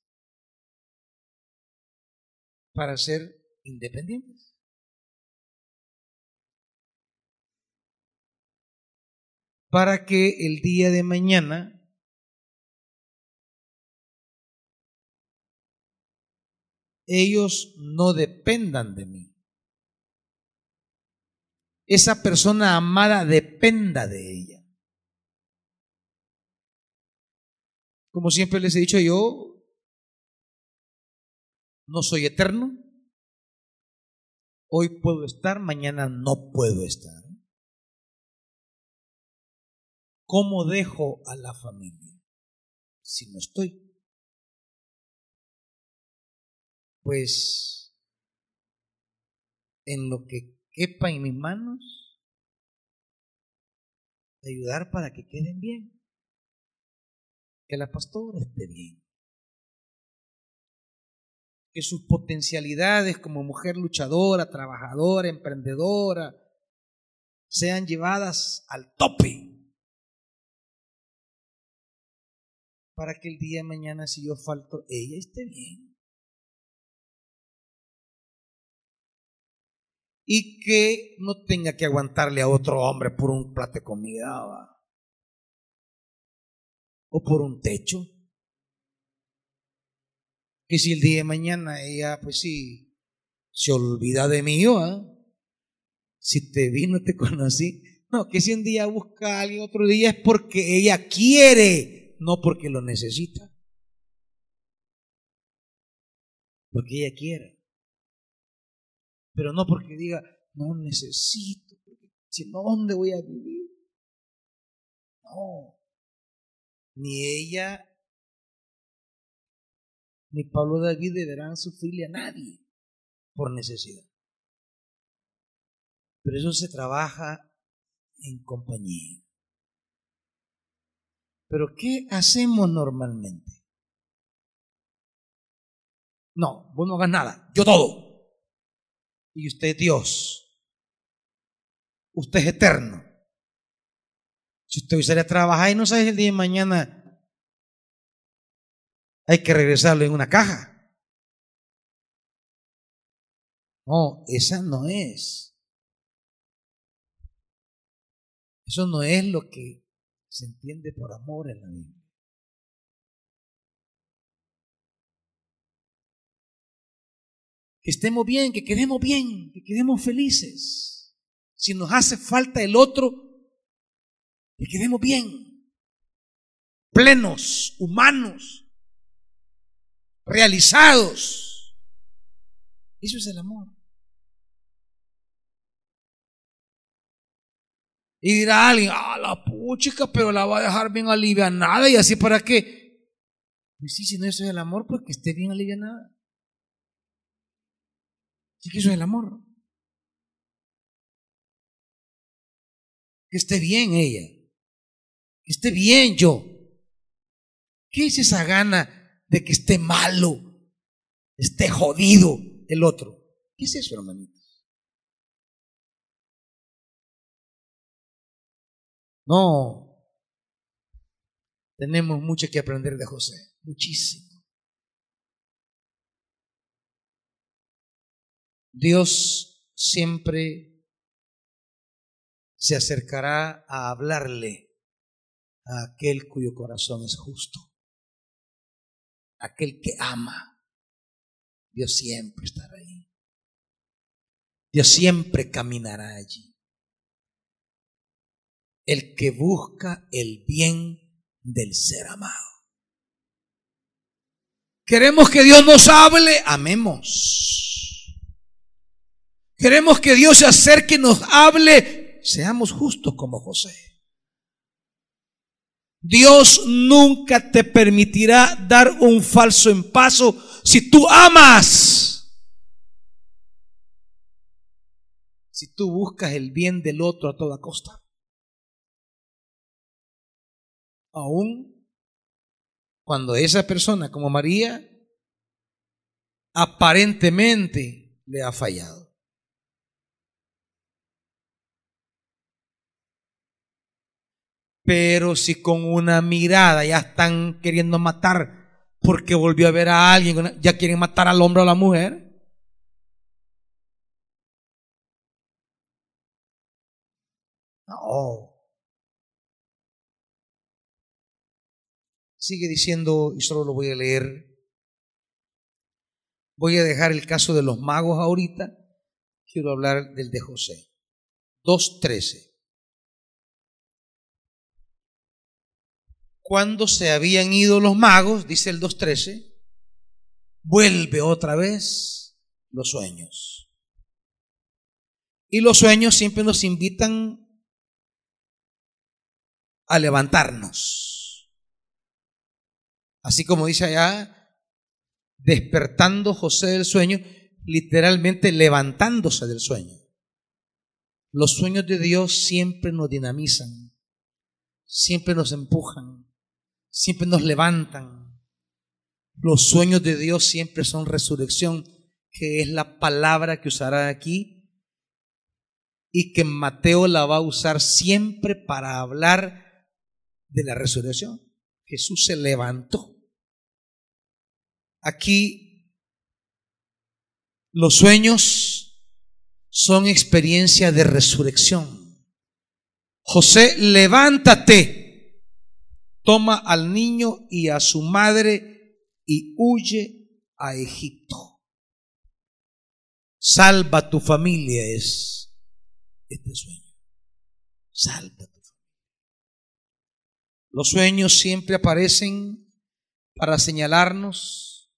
para ser independientes. para que el día de mañana ellos no dependan de mí. Esa persona amada dependa de ella. Como siempre les he dicho yo, no soy eterno. Hoy puedo estar, mañana no puedo estar. ¿Cómo dejo a la familia si no estoy? Pues en lo que quepa en mis manos, ayudar para que queden bien, que la pastora esté bien, que sus potencialidades como mujer luchadora, trabajadora, emprendedora, sean llevadas al tope. Para que el día de mañana, si yo falto, ella esté bien. Y que no tenga que aguantarle a otro hombre por un plato de comida o por un techo. Que si el día de mañana ella, pues sí, se olvida de mí, si te vi, no te [laughs] conocí. No, que si un día busca a alguien otro día es porque ella quiere no porque lo necesita, porque ella quiere, pero no porque diga, no necesito, si no, ¿dónde voy a vivir? No, ni ella ni Pablo David deberán sufrirle a nadie por necesidad. Pero eso se trabaja en compañía. Pero ¿qué hacemos normalmente? No, vos no hagas nada, yo todo. Y usted es Dios. Usted es eterno. Si usted sale a trabajar y no sabe el día de mañana, hay que regresarlo en una caja. No, esa no es. Eso no es lo que se entiende por amor en la Biblia. que estemos bien, que quedemos bien, que quedemos felices. Si nos hace falta el otro, que quedemos bien, plenos, humanos, realizados. Eso es el amor. Y dirá alguien, ah, la puchica, pero la va a dejar bien alivianada y así para qué. Pues sí, si no eso es el amor, pues que esté bien alivianada. Sí que eso es el amor. Que esté bien ella. Esté bien yo. ¿Qué es esa gana de que esté malo, esté jodido el otro? ¿Qué es eso, hermanito? No. Tenemos mucho que aprender de José, muchísimo. Dios siempre se acercará a hablarle aquel cuyo corazón es justo, aquel que ama. Dios siempre estará ahí. Dios siempre caminará allí el que busca el bien del ser amado. Queremos que Dios nos hable, amemos. Queremos que Dios se acerque y nos hable, seamos justos como José. Dios nunca te permitirá dar un falso en paso si tú amas. Si tú buscas el bien del otro a toda costa. aún cuando esa persona como María aparentemente le ha fallado. Pero si con una mirada ya están queriendo matar porque volvió a ver a alguien, ya quieren matar al hombre o a la mujer. No. Sigue diciendo, y solo lo voy a leer. Voy a dejar el caso de los magos ahorita. Quiero hablar del de José. 2.13. Cuando se habían ido los magos, dice el 2.13, vuelve otra vez los sueños. Y los sueños siempre nos invitan a levantarnos Así como dice allá, despertando José del sueño, literalmente levantándose del sueño. Los sueños de Dios siempre nos dinamizan, siempre nos empujan, siempre nos levantan. Los sueños de Dios siempre son resurrección, que es la palabra que usará aquí y que Mateo la va a usar siempre para hablar de la resurrección. Jesús se levantó. Aquí los sueños son experiencia de resurrección. José, levántate, toma al niño y a su madre y huye a Egipto. Salva tu familia es este sueño. Salva tu los sueños siempre aparecen para señalarnos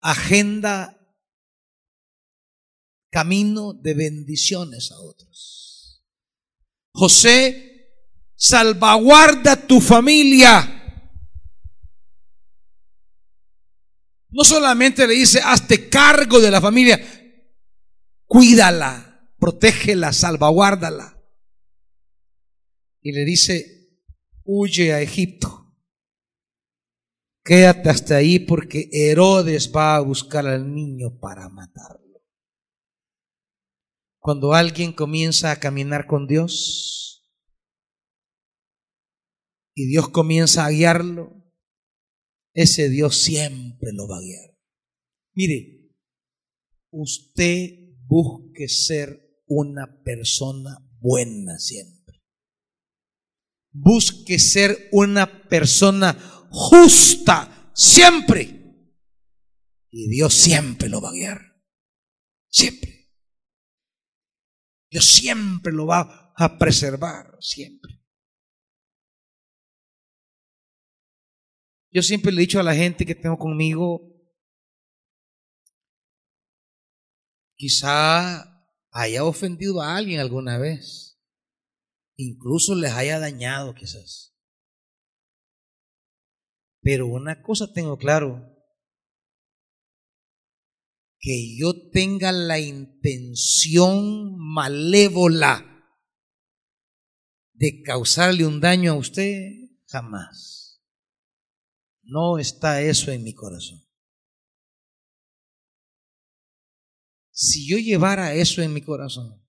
agenda, camino de bendiciones a otros. José, salvaguarda tu familia. No solamente le dice, hazte cargo de la familia, cuídala, protégela, salvaguárdala. Y le dice, huye a Egipto. Quédate hasta ahí porque Herodes va a buscar al niño para matarlo. Cuando alguien comienza a caminar con Dios y Dios comienza a guiarlo, ese Dios siempre lo va a guiar. Mire, usted busque ser una persona buena siempre busque ser una persona justa siempre. Y Dios siempre lo va a guiar. Siempre. Dios siempre lo va a preservar. Siempre. Yo siempre le he dicho a la gente que tengo conmigo, quizá haya ofendido a alguien alguna vez. Incluso les haya dañado quizás. Pero una cosa tengo claro, que yo tenga la intención malévola de causarle un daño a usted, jamás. No está eso en mi corazón. Si yo llevara eso en mi corazón,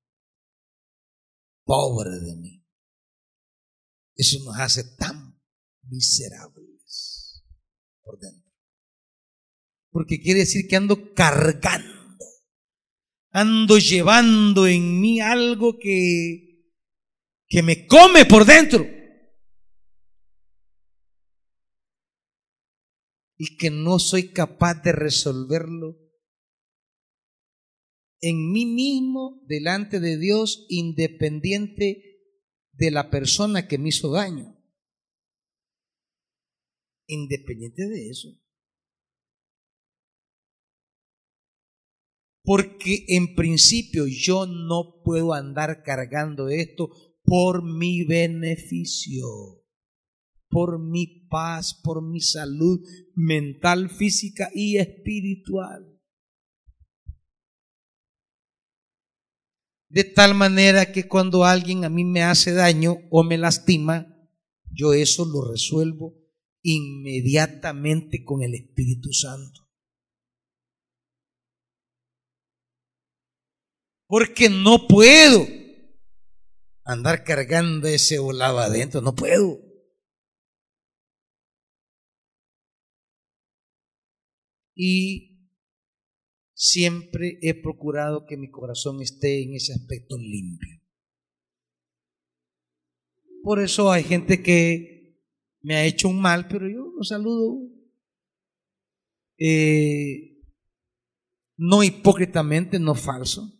pobre de mí, eso nos hace tan miserables por dentro porque quiere decir que ando cargando, ando llevando en mí algo que, que me come por dentro. Y que no soy capaz de resolverlo en mí mismo delante de Dios independiente de la persona que me hizo daño. Independiente de eso. Porque en principio yo no puedo andar cargando esto por mi beneficio, por mi paz, por mi salud mental, física y espiritual. De tal manera que cuando alguien a mí me hace daño o me lastima, yo eso lo resuelvo inmediatamente con el Espíritu Santo. Porque no puedo andar cargando ese volado adentro, no puedo. Y siempre he procurado que mi corazón esté en ese aspecto limpio. Por eso hay gente que me ha hecho un mal, pero yo lo saludo. Eh, no hipócritamente, no falso.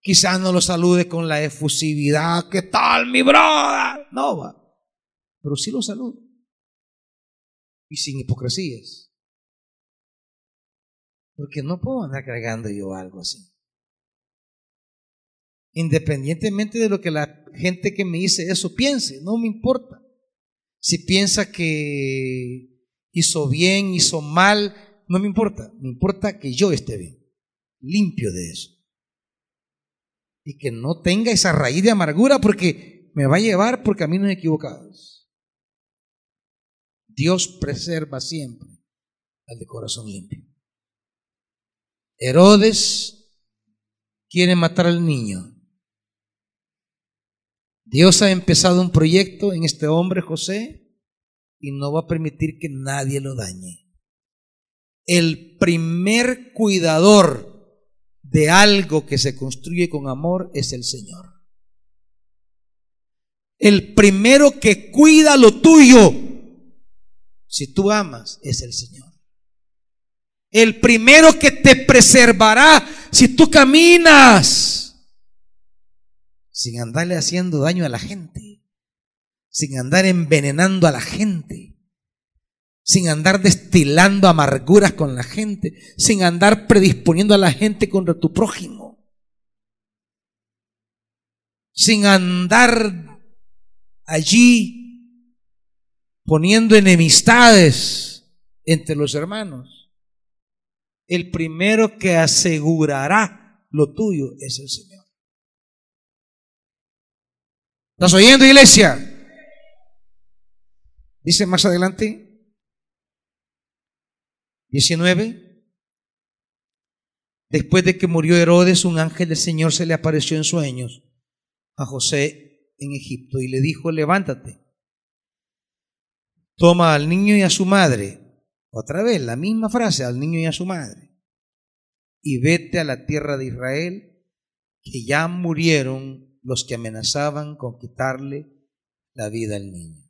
Quizás no lo salude con la efusividad, ¿qué tal mi brother? No va. Pero sí lo saludo. Y sin hipocresías. Porque no puedo andar cargando yo algo así. Independientemente de lo que la gente que me dice eso piense, no me importa. Si piensa que hizo bien, hizo mal, no me importa. Me importa que yo esté bien, limpio de eso y que no tenga esa raíz de amargura porque me va a llevar por caminos equivocados. Dios preserva siempre al de corazón limpio. Herodes quiere matar al niño. Dios ha empezado un proyecto en este hombre José y no va a permitir que nadie lo dañe. El primer cuidador de algo que se construye con amor es el Señor. El primero que cuida lo tuyo, si tú amas, es el Señor. El primero que te preservará si tú caminas sin andarle haciendo daño a la gente, sin andar envenenando a la gente sin andar destilando amarguras con la gente, sin andar predisponiendo a la gente contra tu prójimo, sin andar allí poniendo enemistades entre los hermanos. El primero que asegurará lo tuyo es el Señor. ¿Estás oyendo, iglesia? Dice más adelante, 19. Después de que murió Herodes, un ángel del Señor se le apareció en sueños a José en Egipto y le dijo, levántate, toma al niño y a su madre, otra vez la misma frase, al niño y a su madre, y vete a la tierra de Israel, que ya murieron los que amenazaban con quitarle la vida al niño.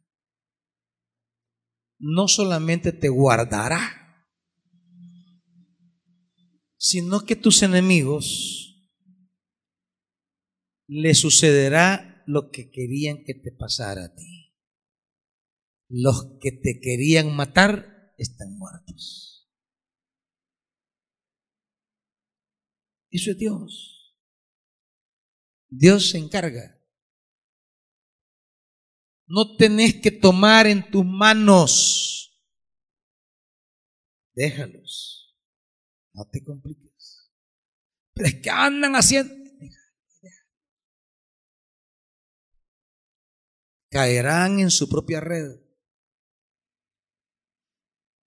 No solamente te guardará, sino que tus enemigos le sucederá lo que querían que te pasara a ti. Los que te querían matar están muertos. Eso es Dios. Dios se encarga. No tenés que tomar en tus manos. Déjalos. No te compliques. Pero es que andan haciendo. Caerán en su propia red.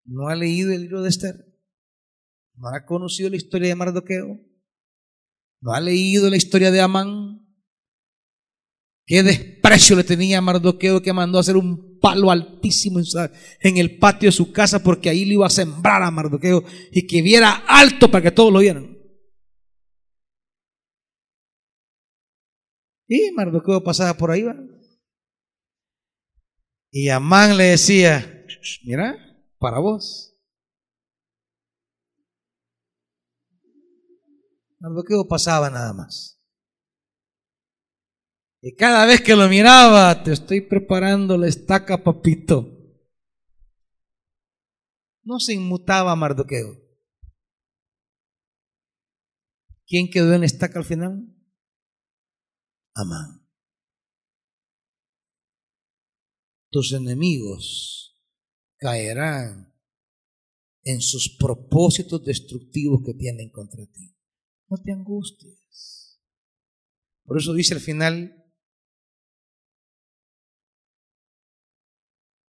¿No ha leído el libro de Esther? ¿No ha conocido la historia de Mardoqueo? ¿No ha leído la historia de Amán? Qué desprecio le tenía a Mardoqueo que mandó a hacer un palo altísimo en el patio de su casa porque ahí le iba a sembrar a Mardoqueo y que viera alto para que todos lo vieran. Y Mardoqueo pasaba por ahí, ¿va? Y Amán le decía, mira, para vos. Mardoqueo pasaba nada más. Y cada vez que lo miraba, te estoy preparando la estaca, papito. No se inmutaba Mardoqueo. ¿Quién quedó en estaca al final? Amán. Tus enemigos caerán en sus propósitos destructivos que tienen contra ti. No te angusties. Por eso dice al final,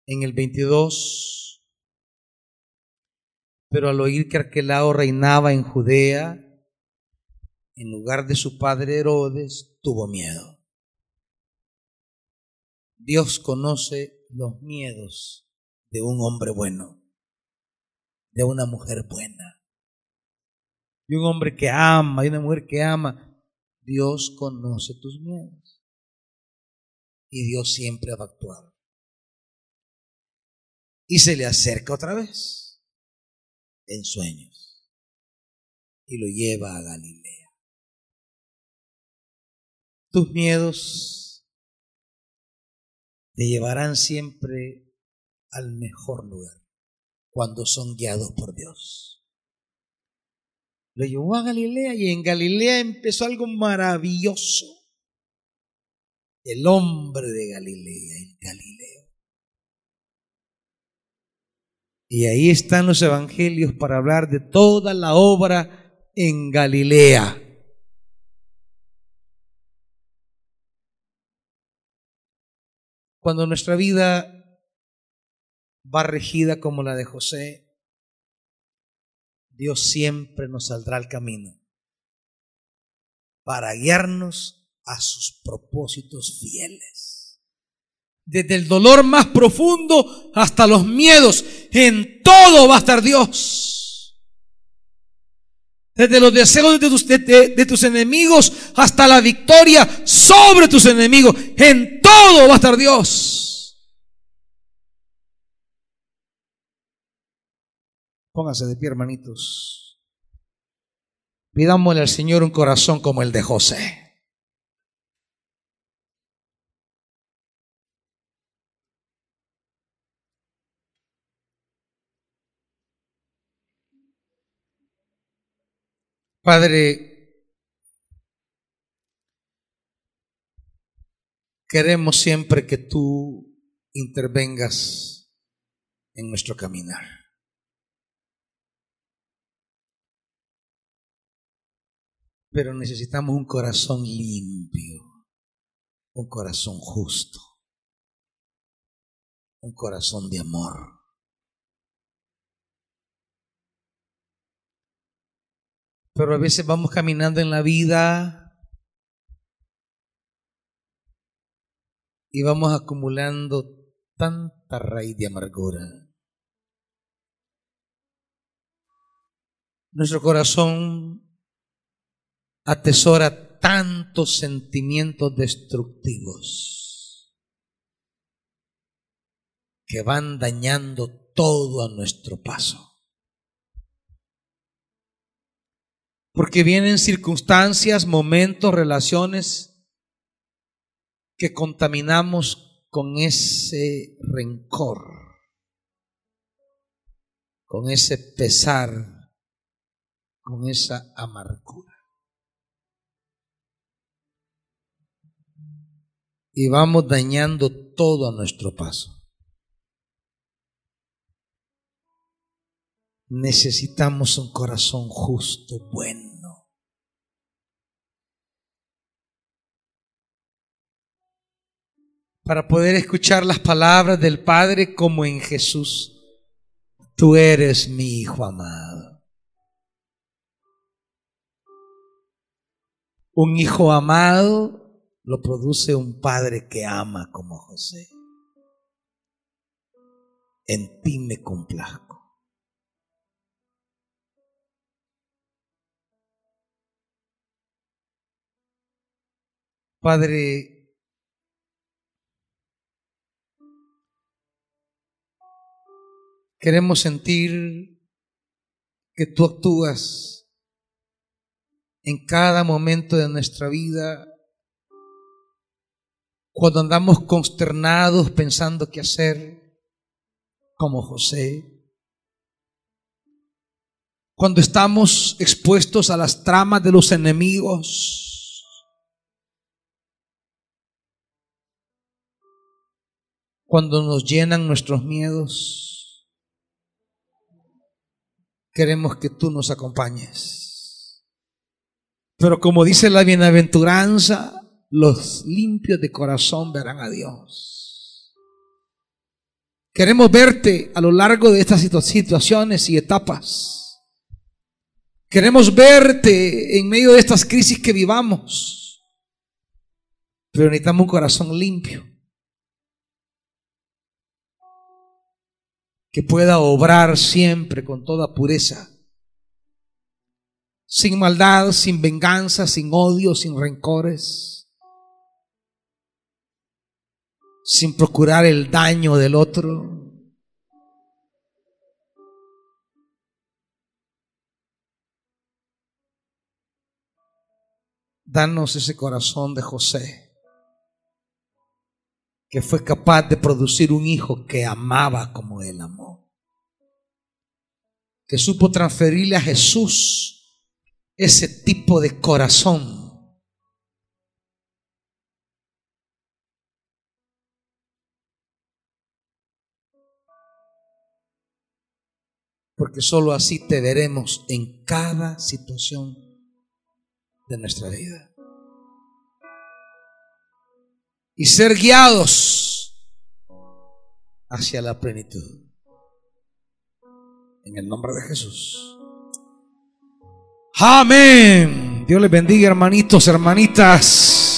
en el 22, pero al oír que Arquelao reinaba en Judea, en lugar de su padre Herodes, tuvo miedo. Dios conoce los miedos de un hombre bueno, de una mujer buena, de un hombre que ama, de una mujer que ama. Dios conoce tus miedos. Y Dios siempre va a actuar y se le acerca otra vez en sueños y lo lleva a Galilea. Tus miedos te llevarán siempre al mejor lugar cuando son guiados por Dios. Lo llevó a Galilea y en Galilea empezó algo maravilloso. El hombre de Galilea, el Galileo. Y ahí están los evangelios para hablar de toda la obra en Galilea. Cuando nuestra vida va regida como la de José, Dios siempre nos saldrá al camino para guiarnos a sus propósitos fieles desde el dolor más profundo hasta los miedos. En todo va a estar Dios. Desde los deseos de tus, de, tus, enemigos hasta la victoria sobre tus enemigos. En todo va a estar Dios. Pónganse de pie, hermanitos. Pidámosle al Señor un corazón como el de José. Padre, queremos siempre que tú intervengas en nuestro caminar. Pero necesitamos un corazón limpio, un corazón justo, un corazón de amor. Pero a veces vamos caminando en la vida y vamos acumulando tanta raíz de amargura. Nuestro corazón atesora tantos sentimientos destructivos que van dañando todo a nuestro paso. Porque vienen circunstancias, momentos, relaciones que contaminamos con ese rencor, con ese pesar, con esa amargura. Y vamos dañando todo a nuestro paso. necesitamos un corazón justo, bueno. Para poder escuchar las palabras del Padre como en Jesús. Tú eres mi Hijo amado. Un hijo amado lo produce un padre que ama como José. En ti me complazco. Padre, queremos sentir que tú actúas en cada momento de nuestra vida, cuando andamos consternados pensando qué hacer, como José, cuando estamos expuestos a las tramas de los enemigos, cuando nos llenan nuestros miedos, queremos que tú nos acompañes. Pero como dice la bienaventuranza, los limpios de corazón verán a Dios. Queremos verte a lo largo de estas situaciones y etapas. Queremos verte en medio de estas crisis que vivamos. Pero necesitamos un corazón limpio. que pueda obrar siempre con toda pureza, sin maldad, sin venganza, sin odio, sin rencores, sin procurar el daño del otro. Danos ese corazón de José que fue capaz de producir un hijo que amaba como él amó. Que supo transferirle a Jesús ese tipo de corazón. Porque sólo así te veremos en cada situación de nuestra vida y ser guiados hacia la plenitud. En el nombre de Jesús. Amén. Dios les bendiga, hermanitos, hermanitas.